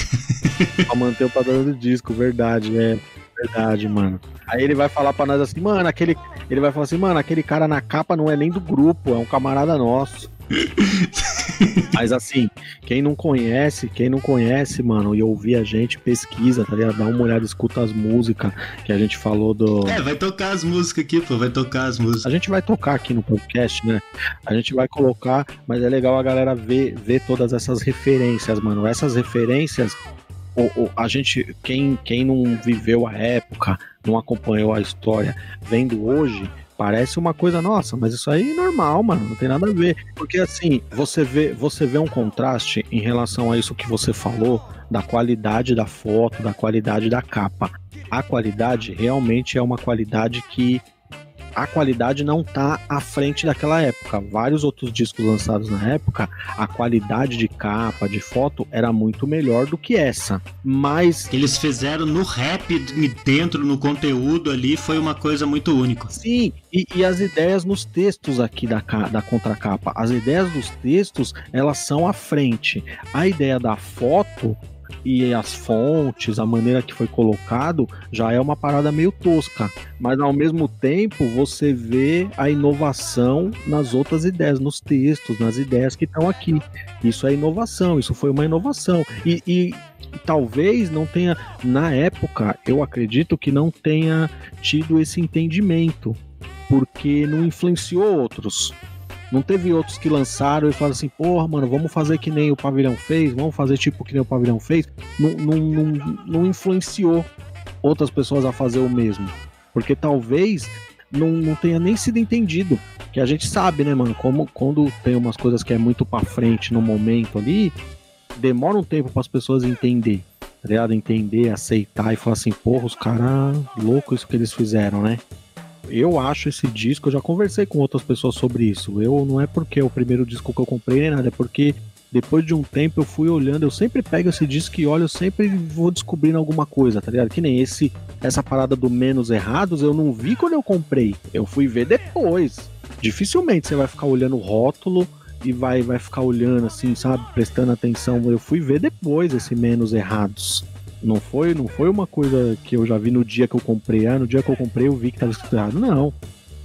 pra manter o padrão do disco, verdade, é. Verdade, mano. Aí ele vai falar pra nós assim, mano, aquele. Ele vai falar assim, mano, aquele cara na capa não é nem do grupo, é um camarada nosso. Mas assim, quem não conhece, quem não conhece, mano, e ouvir a gente, pesquisa, tá ligado? Dá uma olhada, escuta as músicas que a gente falou do. É, vai tocar as músicas aqui, pô, vai tocar as músicas. A gente vai tocar aqui no podcast, né? A gente vai colocar, mas é legal a galera ver, ver todas essas referências, mano. Essas referências, o, o- a gente, quem, quem não viveu a época, não acompanhou a história, vendo hoje, parece uma coisa nossa, mas isso aí é normal, mano, não tem nada a ver. Porque assim, você vê, você vê um contraste em relação a isso que você falou, da qualidade da foto, da qualidade da capa. a qualidade realmente é uma qualidade que a qualidade não tá à frente daquela época. Vários outros discos lançados na época, a qualidade de capa, de foto era muito melhor do que essa. Mas Eles fizeram no rap e dentro, no conteúdo ali, foi uma coisa muito única. Sim, e, e as ideias nos textos aqui da, da contracapa. As ideias dos textos, elas são à frente. A ideia da foto e as fontes, a maneira que foi colocado, já é uma parada meio tosca. Mas ao mesmo tempo, você vê a inovação nas outras ideias, nos textos, nas ideias que estão aqui. Isso é inovação, isso foi uma inovação. E, e talvez não tenha, na época, eu acredito que não tenha tido esse entendimento porque não influenciou outros. Não teve outros que lançaram e falaram assim, porra, mano, vamos fazer que nem o Pavilhão fez, vamos fazer tipo que nem o Pavilhão fez. Não, não, não, não influenciou outras pessoas a fazer o mesmo. Porque talvez não, não tenha nem sido entendido. Que a gente sabe, né, mano, como quando tem umas coisas que é muito pra frente no momento ali, demora um tempo para as pessoas entender. Tá? Entender, aceitar e falar assim, porra, os caras louco isso que eles fizeram, né? Eu acho esse disco, eu já conversei com outras pessoas sobre isso. Eu não é porque é o primeiro disco que eu comprei nem nada, é porque depois de um tempo eu fui olhando, eu sempre pego esse disco e olho, eu sempre vou descobrindo alguma coisa, tá ligado? Que nem esse essa parada do menos errados, eu não vi quando eu comprei. Eu fui ver depois. Dificilmente você vai ficar olhando o rótulo e vai vai ficar olhando assim, sabe, prestando atenção. Eu fui ver depois esse menos errados. Não foi, não foi uma coisa que eu já vi no dia que eu comprei. Ah, no dia que eu comprei eu vi que tava escrito errado. Não.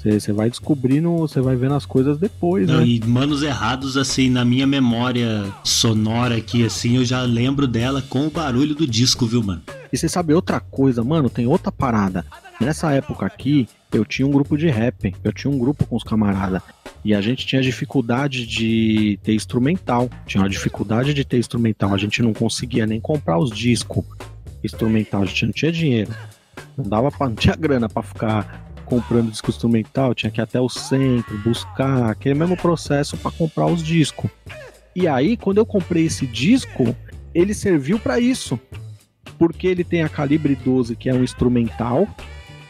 Você vai descobrindo, você vai vendo as coisas depois, Não, né? e Manos Errados, assim, na minha memória sonora aqui, assim, eu já lembro dela com o barulho do disco, viu, mano? E você sabe outra coisa, mano, tem outra parada. Nessa época aqui, eu tinha um grupo de rap, eu tinha um grupo com os camaradas. E a gente tinha dificuldade de ter instrumental. Tinha uma dificuldade de ter instrumental. A gente não conseguia nem comprar os discos instrumental, a gente não tinha dinheiro. Não dava pra, não tinha grana pra ficar comprando disco instrumental, tinha que ir até o centro, buscar, aquele mesmo processo pra comprar os discos. E aí, quando eu comprei esse disco, ele serviu pra isso porque ele tem a calibre 12, que é um instrumental,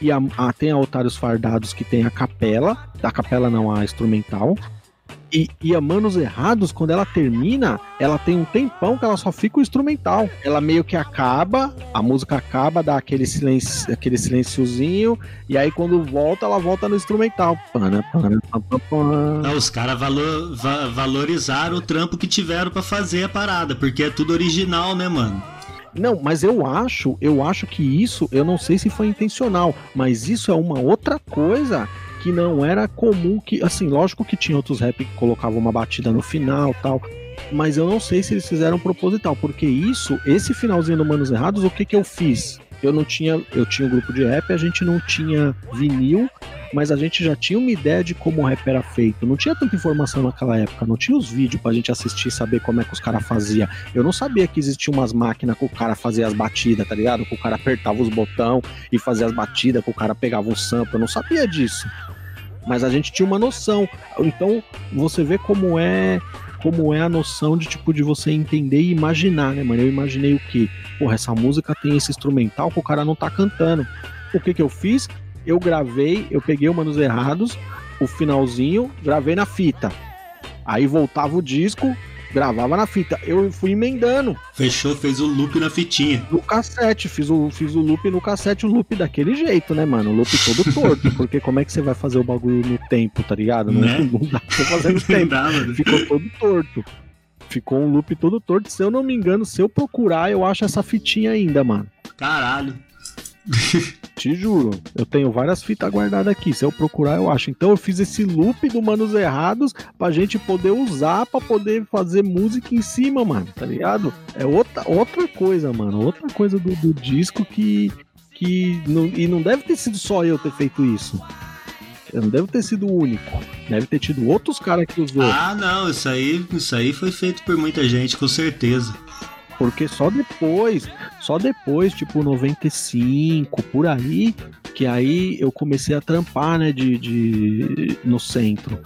e a, a- tem a Fardados, que tem a capela, da capela não, a instrumental. E, e a Manos Errados, quando ela termina, ela tem um tempão que ela só fica o instrumental. Ela meio que acaba, a música acaba, dá aquele, silêncio, aquele silenciozinho, e aí quando volta, ela volta no instrumental. Pana, pana. Não, os caras valo- va- valorizaram o trampo que tiveram pra fazer a parada, porque é tudo original, né, mano? Não, mas eu acho, eu acho que isso, eu não sei se foi intencional, mas isso é uma outra coisa que não era comum que, assim, lógico que tinha outros rap que colocavam uma batida no final, tal, mas eu não sei se eles fizeram proposital, porque isso, esse finalzinho do Manos Errados, o que que eu fiz? Eu não tinha, eu tinha um grupo de rap, a gente não tinha vinil, mas a gente já tinha uma ideia de como o rap era feito. Não tinha tanta informação naquela época, não tinha os vídeos pra gente assistir e saber como é que os caras faziam. Eu não sabia que existiam umas máquinas que o cara fazia as batidas, tá ligado? Que o cara apertava os botão e fazia as batidas, que o cara pegava um sample. Eu não sabia disso. Mas a gente tinha uma noção. Então, você vê como é como é a noção de tipo de você entender e imaginar, né, mano? Eu imaginei o quê? Porra, essa música tem esse instrumental que o cara não tá cantando. O que que eu fiz? Eu gravei, eu peguei o Manos Errados, o finalzinho, gravei na fita. Aí voltava o disco, gravava na fita. Eu fui emendando Fechou, fez o loop na fitinha. no cassete, fiz o, fiz o loop no cassete, o loop daquele jeito, né, mano? O loop todo torto, porque como é que você vai fazer o bagulho no tempo, tá ligado? Não, Né? não dá pra fazer no tempo. dá. Ficou todo torto. Ficou um loop todo torto. Se eu não me engano, se eu procurar, eu acho essa fitinha ainda, mano. Caralho. Te juro. Eu tenho várias fitas guardadas aqui. Se eu procurar, eu acho. Então eu fiz esse loop do Manos Errados pra gente poder usar pra poder fazer música em cima, mano. Tá ligado? É outra, outra coisa, mano. Outra coisa do, do disco que. que não, e não deve ter sido só eu ter feito isso. Eu não devo ter sido o único. Deve ter tido outros caras que usou. Ah, não, isso aí, isso aí foi feito por muita gente, com certeza. Porque só depois, só depois, tipo 95, por aí, que aí eu comecei a trampar, né, de, de no centro.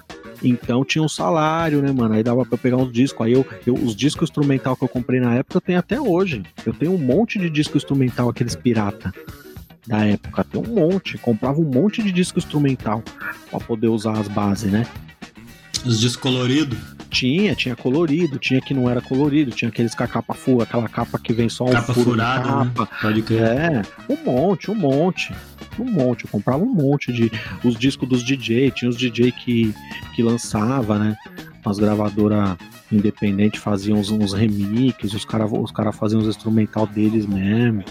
Então tinha um salário, né, mano? Aí dava pra pegar uns discos. Aí eu, eu- os discos instrumental que eu comprei na época eu tenho até hoje. Eu tenho um monte de disco instrumental, aqueles pirata. da época. Tem um monte, comprava um monte de disco instrumental pra poder usar as bases, né? Os descoloridos. Tinha, tinha colorido, tinha que não era colorido, tinha aqueles com a capa fura, aquela capa que vem só um Capa furo furada, né? capa. Pode crer. É, um monte, um monte. Um monte, eu comprava um monte de. Os discos dos DJ, tinha os DJ que, que lançava, né? As gravadoras independentes faziam uns, uns remixes, os caras os cara faziam os instrumental deles mesmo.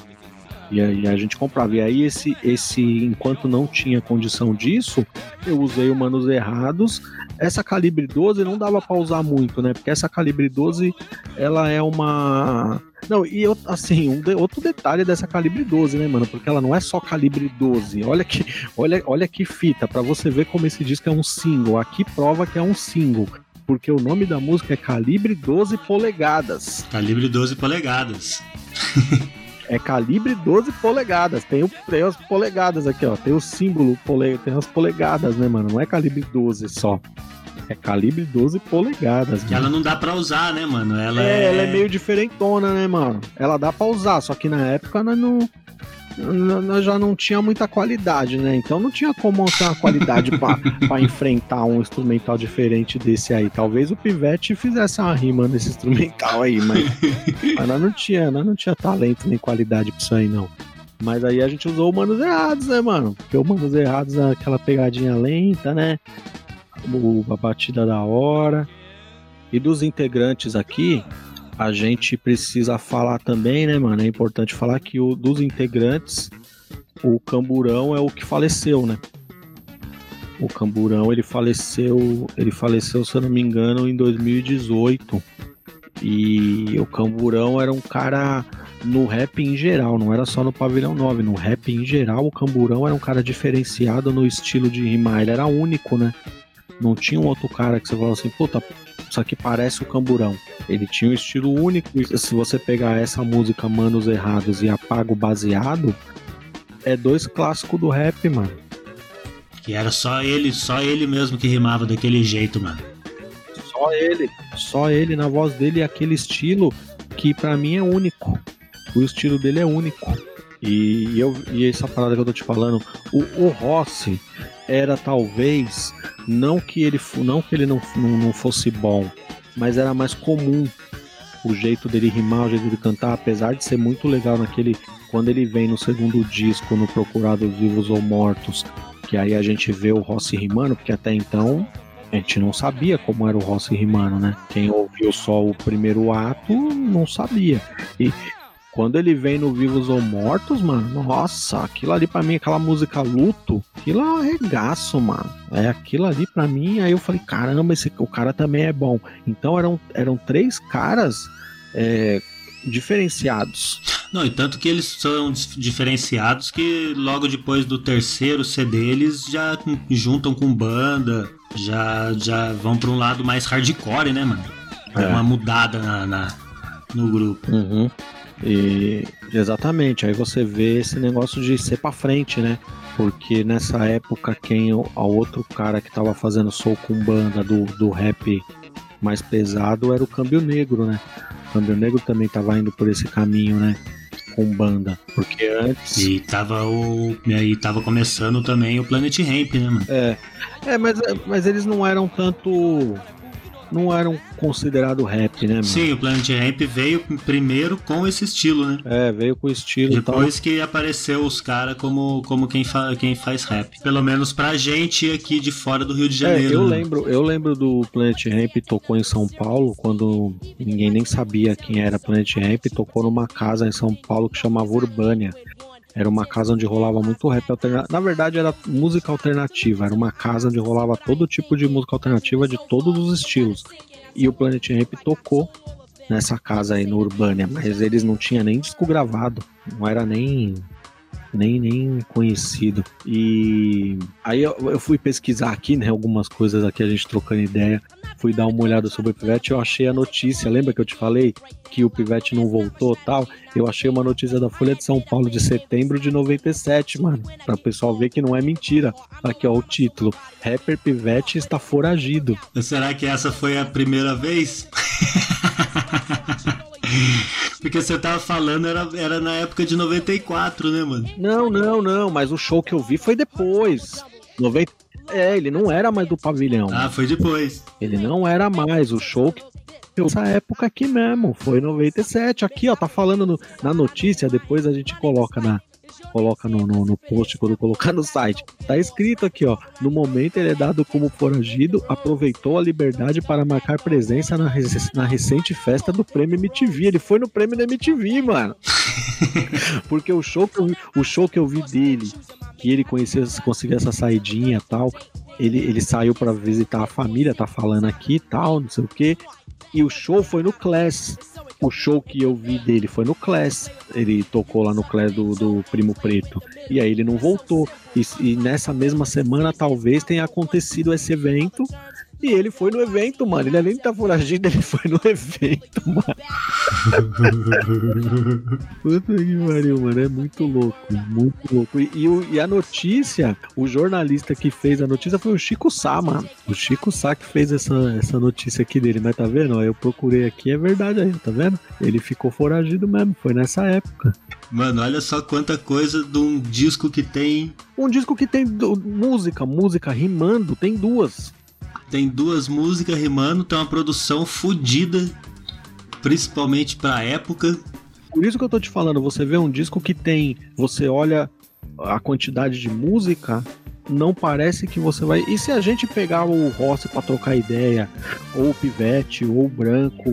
E aí a gente comprava. E aí, esse, esse, enquanto não tinha condição disso, eu usei o Manos Errados. Essa calibre 12 não dava pra usar muito, né? Porque essa calibre 12, ela é uma. Não, e eu, assim, um de- outro detalhe dessa calibre 12, né, mano? Porque ela não é só calibre 12. Olha que, olha, olha que fita, pra você ver como esse disco é um single. Aqui prova que é um single. Porque o nome da música é Calibre 12 Polegadas. Calibre 12 polegadas. É calibre 12 polegadas. Tem, o, tem as polegadas aqui, ó. Tem o símbolo, pole, tem as polegadas, né, mano? Não é calibre 12 só. É calibre 12 polegadas. Que mano. ela não dá pra usar, né, mano? Ela É, é. ela é meio diferentona, né, mano? Ela dá pra usar, só que na época nós não. Nós já não tinha muita qualidade, né? Então não tinha como ter uma qualidade pra enfrentar um instrumental diferente desse aí. Talvez o Pivete fizesse uma rima nesse instrumental aí, mas, mas nós não tinha, nós não tinha talento nem qualidade pra isso aí, não. Mas aí a gente usou o Manos Errados, né, mano? Porque o Manos Errados é aquela pegadinha lenta, né? O, a batida da hora. E dos integrantes aqui, a gente precisa falar também, né, mano? É importante falar que o dos integrantes, o Camburão é o que faleceu, né? O Camburão, ele faleceu, ele faleceu, se eu não me engano, em 2018. E o Camburão era um cara no rap em geral, não era só no Pavilhão 9, no rap em geral, o Camburão era um cara diferenciado no estilo de rimar, ele era único, né? Não tinha um outro cara que você falava assim, puta, isso aqui parece o Camburão. Ele tinha um estilo único. E se você pegar essa música Manos Errados e apaga o baseado, é dois clássicos do rap, mano. Que era só ele, só ele mesmo que rimava daquele jeito, mano. Só ele, só ele na voz dele, aquele estilo que pra mim é único. O estilo dele é único. E, eu, e essa parada que eu tô te falando, o, o Rossi era talvez não que ele não que ele não, não, não fosse bom, mas era mais comum o jeito dele rimar, o jeito dele cantar, apesar de ser muito legal naquele quando ele vem no segundo disco no Procurados Vivos ou Mortos, que aí a gente vê o Rossi rimando, porque até então a gente não sabia como era o Rossi rimando, né? Quem ouviu só o primeiro ato não sabia. E quando ele vem no Vivos ou Mortos, mano, nossa, aquilo ali pra mim, aquela música luto, aquilo é um arregaço, mano. É aquilo ali pra mim, aí eu falei, caramba, esse, o cara também é bom. Então eram, eram três caras é, diferenciados. Não, e tanto que eles são diferenciados que logo depois do terceiro CD eles já juntam com banda, já, já vão pra um lado mais hardcore, né, mano? É É. uma mudada na, na- no grupo. Uhum. E exatamente, aí você vê esse negócio de ser pra frente, né? Porque nessa época quem o a outro cara que tava fazendo soul com banda do, do rap mais pesado era o Câmbio Negro, né? O Câmbio Negro também tava indo por esse caminho, né? Com banda. Porque antes. E tava o. E aí tava começando também o Planet Ramp, né, mano? É, é mas, mas eles não eram tanto. Não eram considerados rap, né, mano? Sim, o Planet Ramp veio primeiro com esse estilo, né? É, veio com estilo e tal. Depois que apareceu os caras como, como quem, fa quem faz rap. Pelo menos pra gente aqui de fora do Rio de Janeiro. É, eu né? lembro, eu lembro do Planet Ramp tocou em São Paulo quando ninguém nem sabia quem era Planet Ramp, tocou numa casa em São Paulo que chamava Urbânia. Era uma casa onde rolava muito rap alternativo. Na verdade, era música alternativa. Era uma casa onde rolava todo tipo de música alternativa de todos os estilos. E o Planet Ramp tocou nessa casa aí no Urbânia, mas eles não tinham nem disco gravado. Não era nem nem, nem conhecido. E aí eu, eu fui pesquisar aqui, né, algumas coisas aqui, a gente trocando ideia. Fui dar uma olhada sobre o Pivete, eu achei a notícia, lembra que eu te falei que o Pivete não voltou tal? Eu achei uma notícia da Folha de São Paulo de setembro de 97, mano. Pra o pessoal ver que não é mentira. Aqui, ó, o título. Rapper Pivete está foragido. Será que essa foi a primeira vez? Porque que você tava falando era, era na época de 94, né, mano? Não, não, não, mas o show que eu vi foi depois. 90... É, ele não era mais do pavilhão. Ah, foi depois. Ele não era mais. O show que essa época aqui mesmo, foi 97. Aqui, ó, tá falando no- na notícia, depois a gente coloca na coloca no, no, no post quando colocar no site. Tá escrito aqui, ó. No momento ele é dado como foragido, aproveitou a liberdade para marcar presença na, na recente festa do Prêmio MTV. Ele foi no Prêmio da MTV, mano. Porque o show que eu vi, o show que eu vi dele, que ele conheceu, conseguiu essa saidinha tal, ele, ele saiu pra visitar a família, tá falando aqui tal, não sei o que. E o show foi no Class. O show que eu vi dele foi no Class. Ele tocou lá no Class do, do Primo Preto. E aí ele não voltou. E, e nessa mesma semana talvez tenha acontecido esse evento. E ele foi no evento, mano. Ele além de estar foragido, ele foi no evento, mano. Puta que pariu, mano. É muito louco. Muito louco. E, e e a notícia, o jornalista que fez a notícia foi o Chico Sá, mano. O Chico Sá que fez essa, essa notícia aqui dele, mas tá vendo? Eu procurei aqui, é verdade aí, tá vendo? Ele ficou foragido mesmo, foi nessa época. Mano, olha só quanta coisa de um disco que tem. Um disco que tem música, música rimando, tem duas. Tem duas músicas rimando, tem uma produção fodida, principalmente pra época. Por isso que eu tô te falando, você vê um disco que tem, você olha a quantidade de música, não parece que você vai. E se a gente pegar o Rossi pra trocar ideia, ou o Pivete, ou o Branco,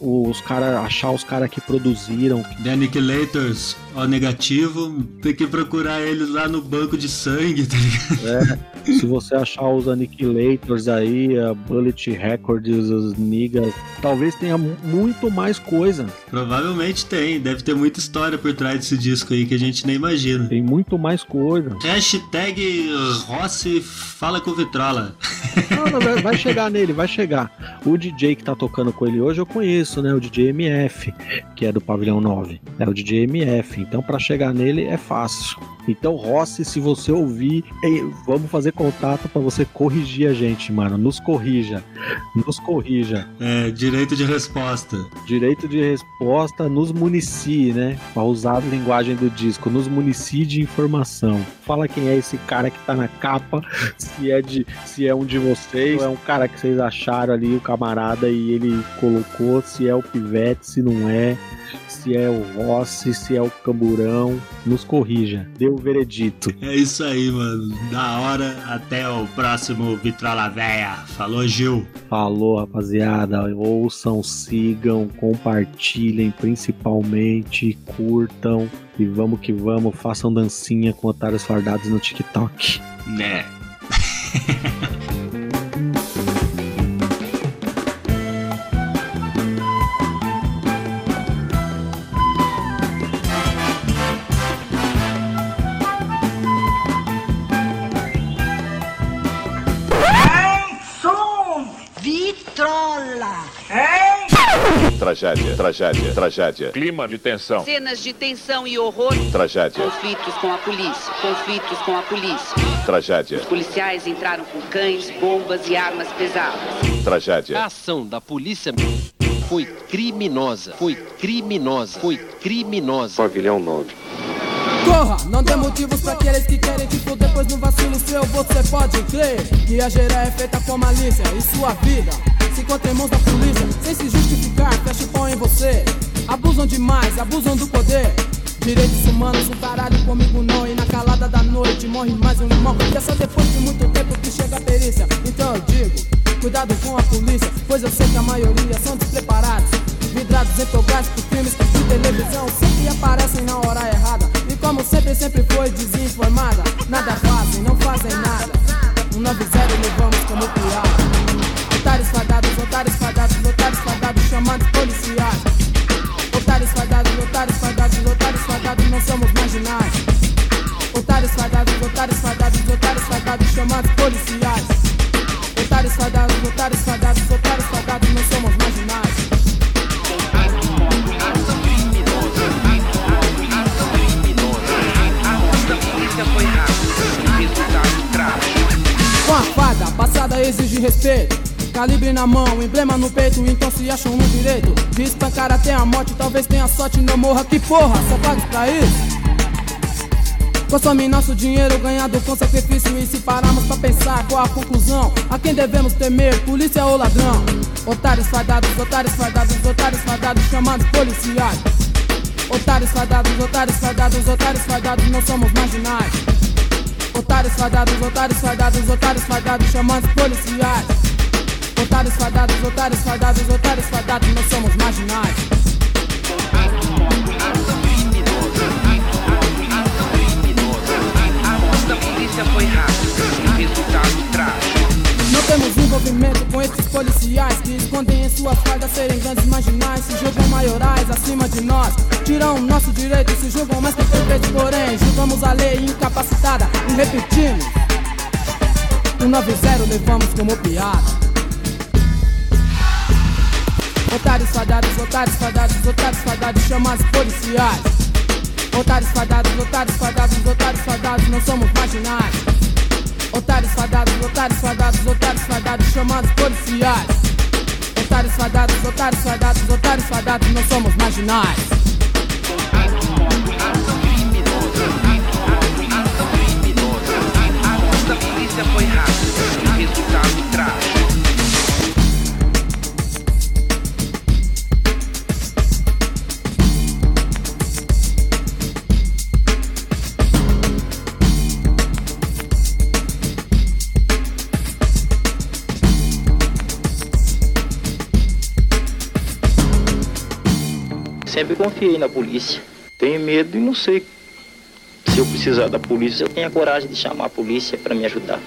ou os caras achar os caras que produziram, The Annihilators, ó negativo, tem que procurar eles lá no banco de sangue, tá ligado? É, se você achar os Annihilators aí, a Bullet Records, os Niggas, talvez tenha mu- muito mais coisa. Provavelmente tem, deve ter muita história por trás desse disco aí que a gente nem imagina. Tem muito mais coisa. Hashtag Rossi fala com Vitrola. Não, não, vai- vai chegar nele, vai chegar. O DJ que tá tocando com ele hoje eu conheço, né? O DJ MF, que é do Pavilhão 9. É o DJ MF. Então, pra chegar nele é fácil. Então, Rossi, se você ouvir, vamos fazer contato pra você corrigir a gente, mano. Nos corrija. Nos corrija. É, direito de resposta. Direito de resposta nos municie, né? Pra usar a linguagem do disco, nos municie de informação. Fala quem é esse cara que tá na capa, se é de, se é um de vocês, ou é um cara que vocês acharam ali, o camarada, e ele colocou, se é o Pivete, se não é, se é o Rossi, se é o Camburão, nos corrija. Dê o veredito. É isso aí, mano. Da hora. Até o próximo Vitrola Véia. Falou, Gil. Falou, rapaziada. Ouçam, sigam, compartilhem, principalmente, curtam. E vamos que vamos, façam dancinha com otários fardados no TikTok. Né. Tragédia, tragédia, tragédia. Clima de tensão. Cenas de tensão e horror. Tragédia, Conflitos com a polícia. Conflitos com a polícia. tragédia, Os policiais entraram com cães, bombas e armas pesadas. A tragédia. ação da polícia foi criminosa. Foi criminosa. Foi criminosa. Pavilhão 9. Corra, não dê motivos pra aqueles que querem te fuder, pois no vacilo seu você pode crer que a gerar é feita com malícia e sua vida em mãos da polícia, sem se justificar, fecha o pão em você. Abusam demais, abusam do poder. Direitos humanos, um caralho comigo não. E na calada da noite morre mais um irmão. E é só depois de muito tempo que chega a perícia. Então eu digo, cuidado com a polícia, pois eu sei que a maioria são despreparados. Vidrados em tográficos, filmes de televisão sempre aparecem na hora errada. E como sempre, sempre foi desinformada. Nada fazem, não fazem nada. Um 9-0 levamos como piada. Otários fadados, otários fadados, otários fadados, chamados policiais. Otários fadados, otários fadados, otários fadados, não somos marginais. Otários fadados, otários fadados, otários fadados, chamados policiais. Otários fadados, otários fadados, otários fadados, não somos marginais. Com a fada, passada exige respeito. Calibre na mão, emblema no peito, então se acham no direito. De espancar até a morte, talvez tenha sorte, não morra Que porra, só pague pra isso. Consome nosso dinheiro ganhado com sacrifício E se pararmos pra pensar qual a conclusão? A quem devemos temer, polícia ou ladrão? Otários fadados, otários fadados, otários fadados Chamados policiais. Otários fadados, otários fadados, otários fadados Não somos marginais. Otários fadados, otários fadados, otários fadados Chamados policiais Otários fadados, otários fadados, otários fadados Não somos marginais foi rápida, resultado trágico. Não temos envolvimento com esses policiais que escondem em suas fardas serem grandes marginais, se julgam maiorais acima de nós, tiram nosso direito, se julgam mais perfeitos, porém julgamos a lei incapacitada e repetimos. O 90 levamos como piada. Otários fadados, otários fadados, otários fadados, chamados policiais. Otários fadados, otários fadados, otários fadados, não somos marginais. Otários fadados, otários fadados, otários fadados, chamados policiais. Otários fadados, otários fadados, otários fadados, não somos marginais. Sempre confiei na polícia. Tenho medo e não sei se eu precisar da polícia, eu tenho a coragem de chamar a polícia para me ajudar.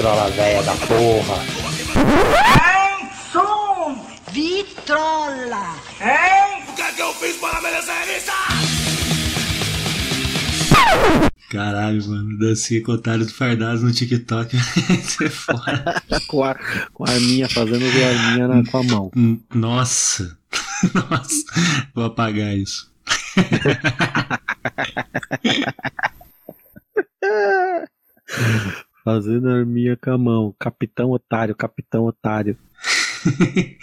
Vitrola véia da porra. Som! Vitrola! Hein? O que é que eu fiz para merecer isso? Caralho, mano, dancinha com otários fardados no TikTok. Você é fora. com, a, com a arminha, fazendo a arminha na, com a mão. Nossa. Nossa. Vou apagar isso. Fazendo a arminha com a mão. Capitão otário, capitão otário.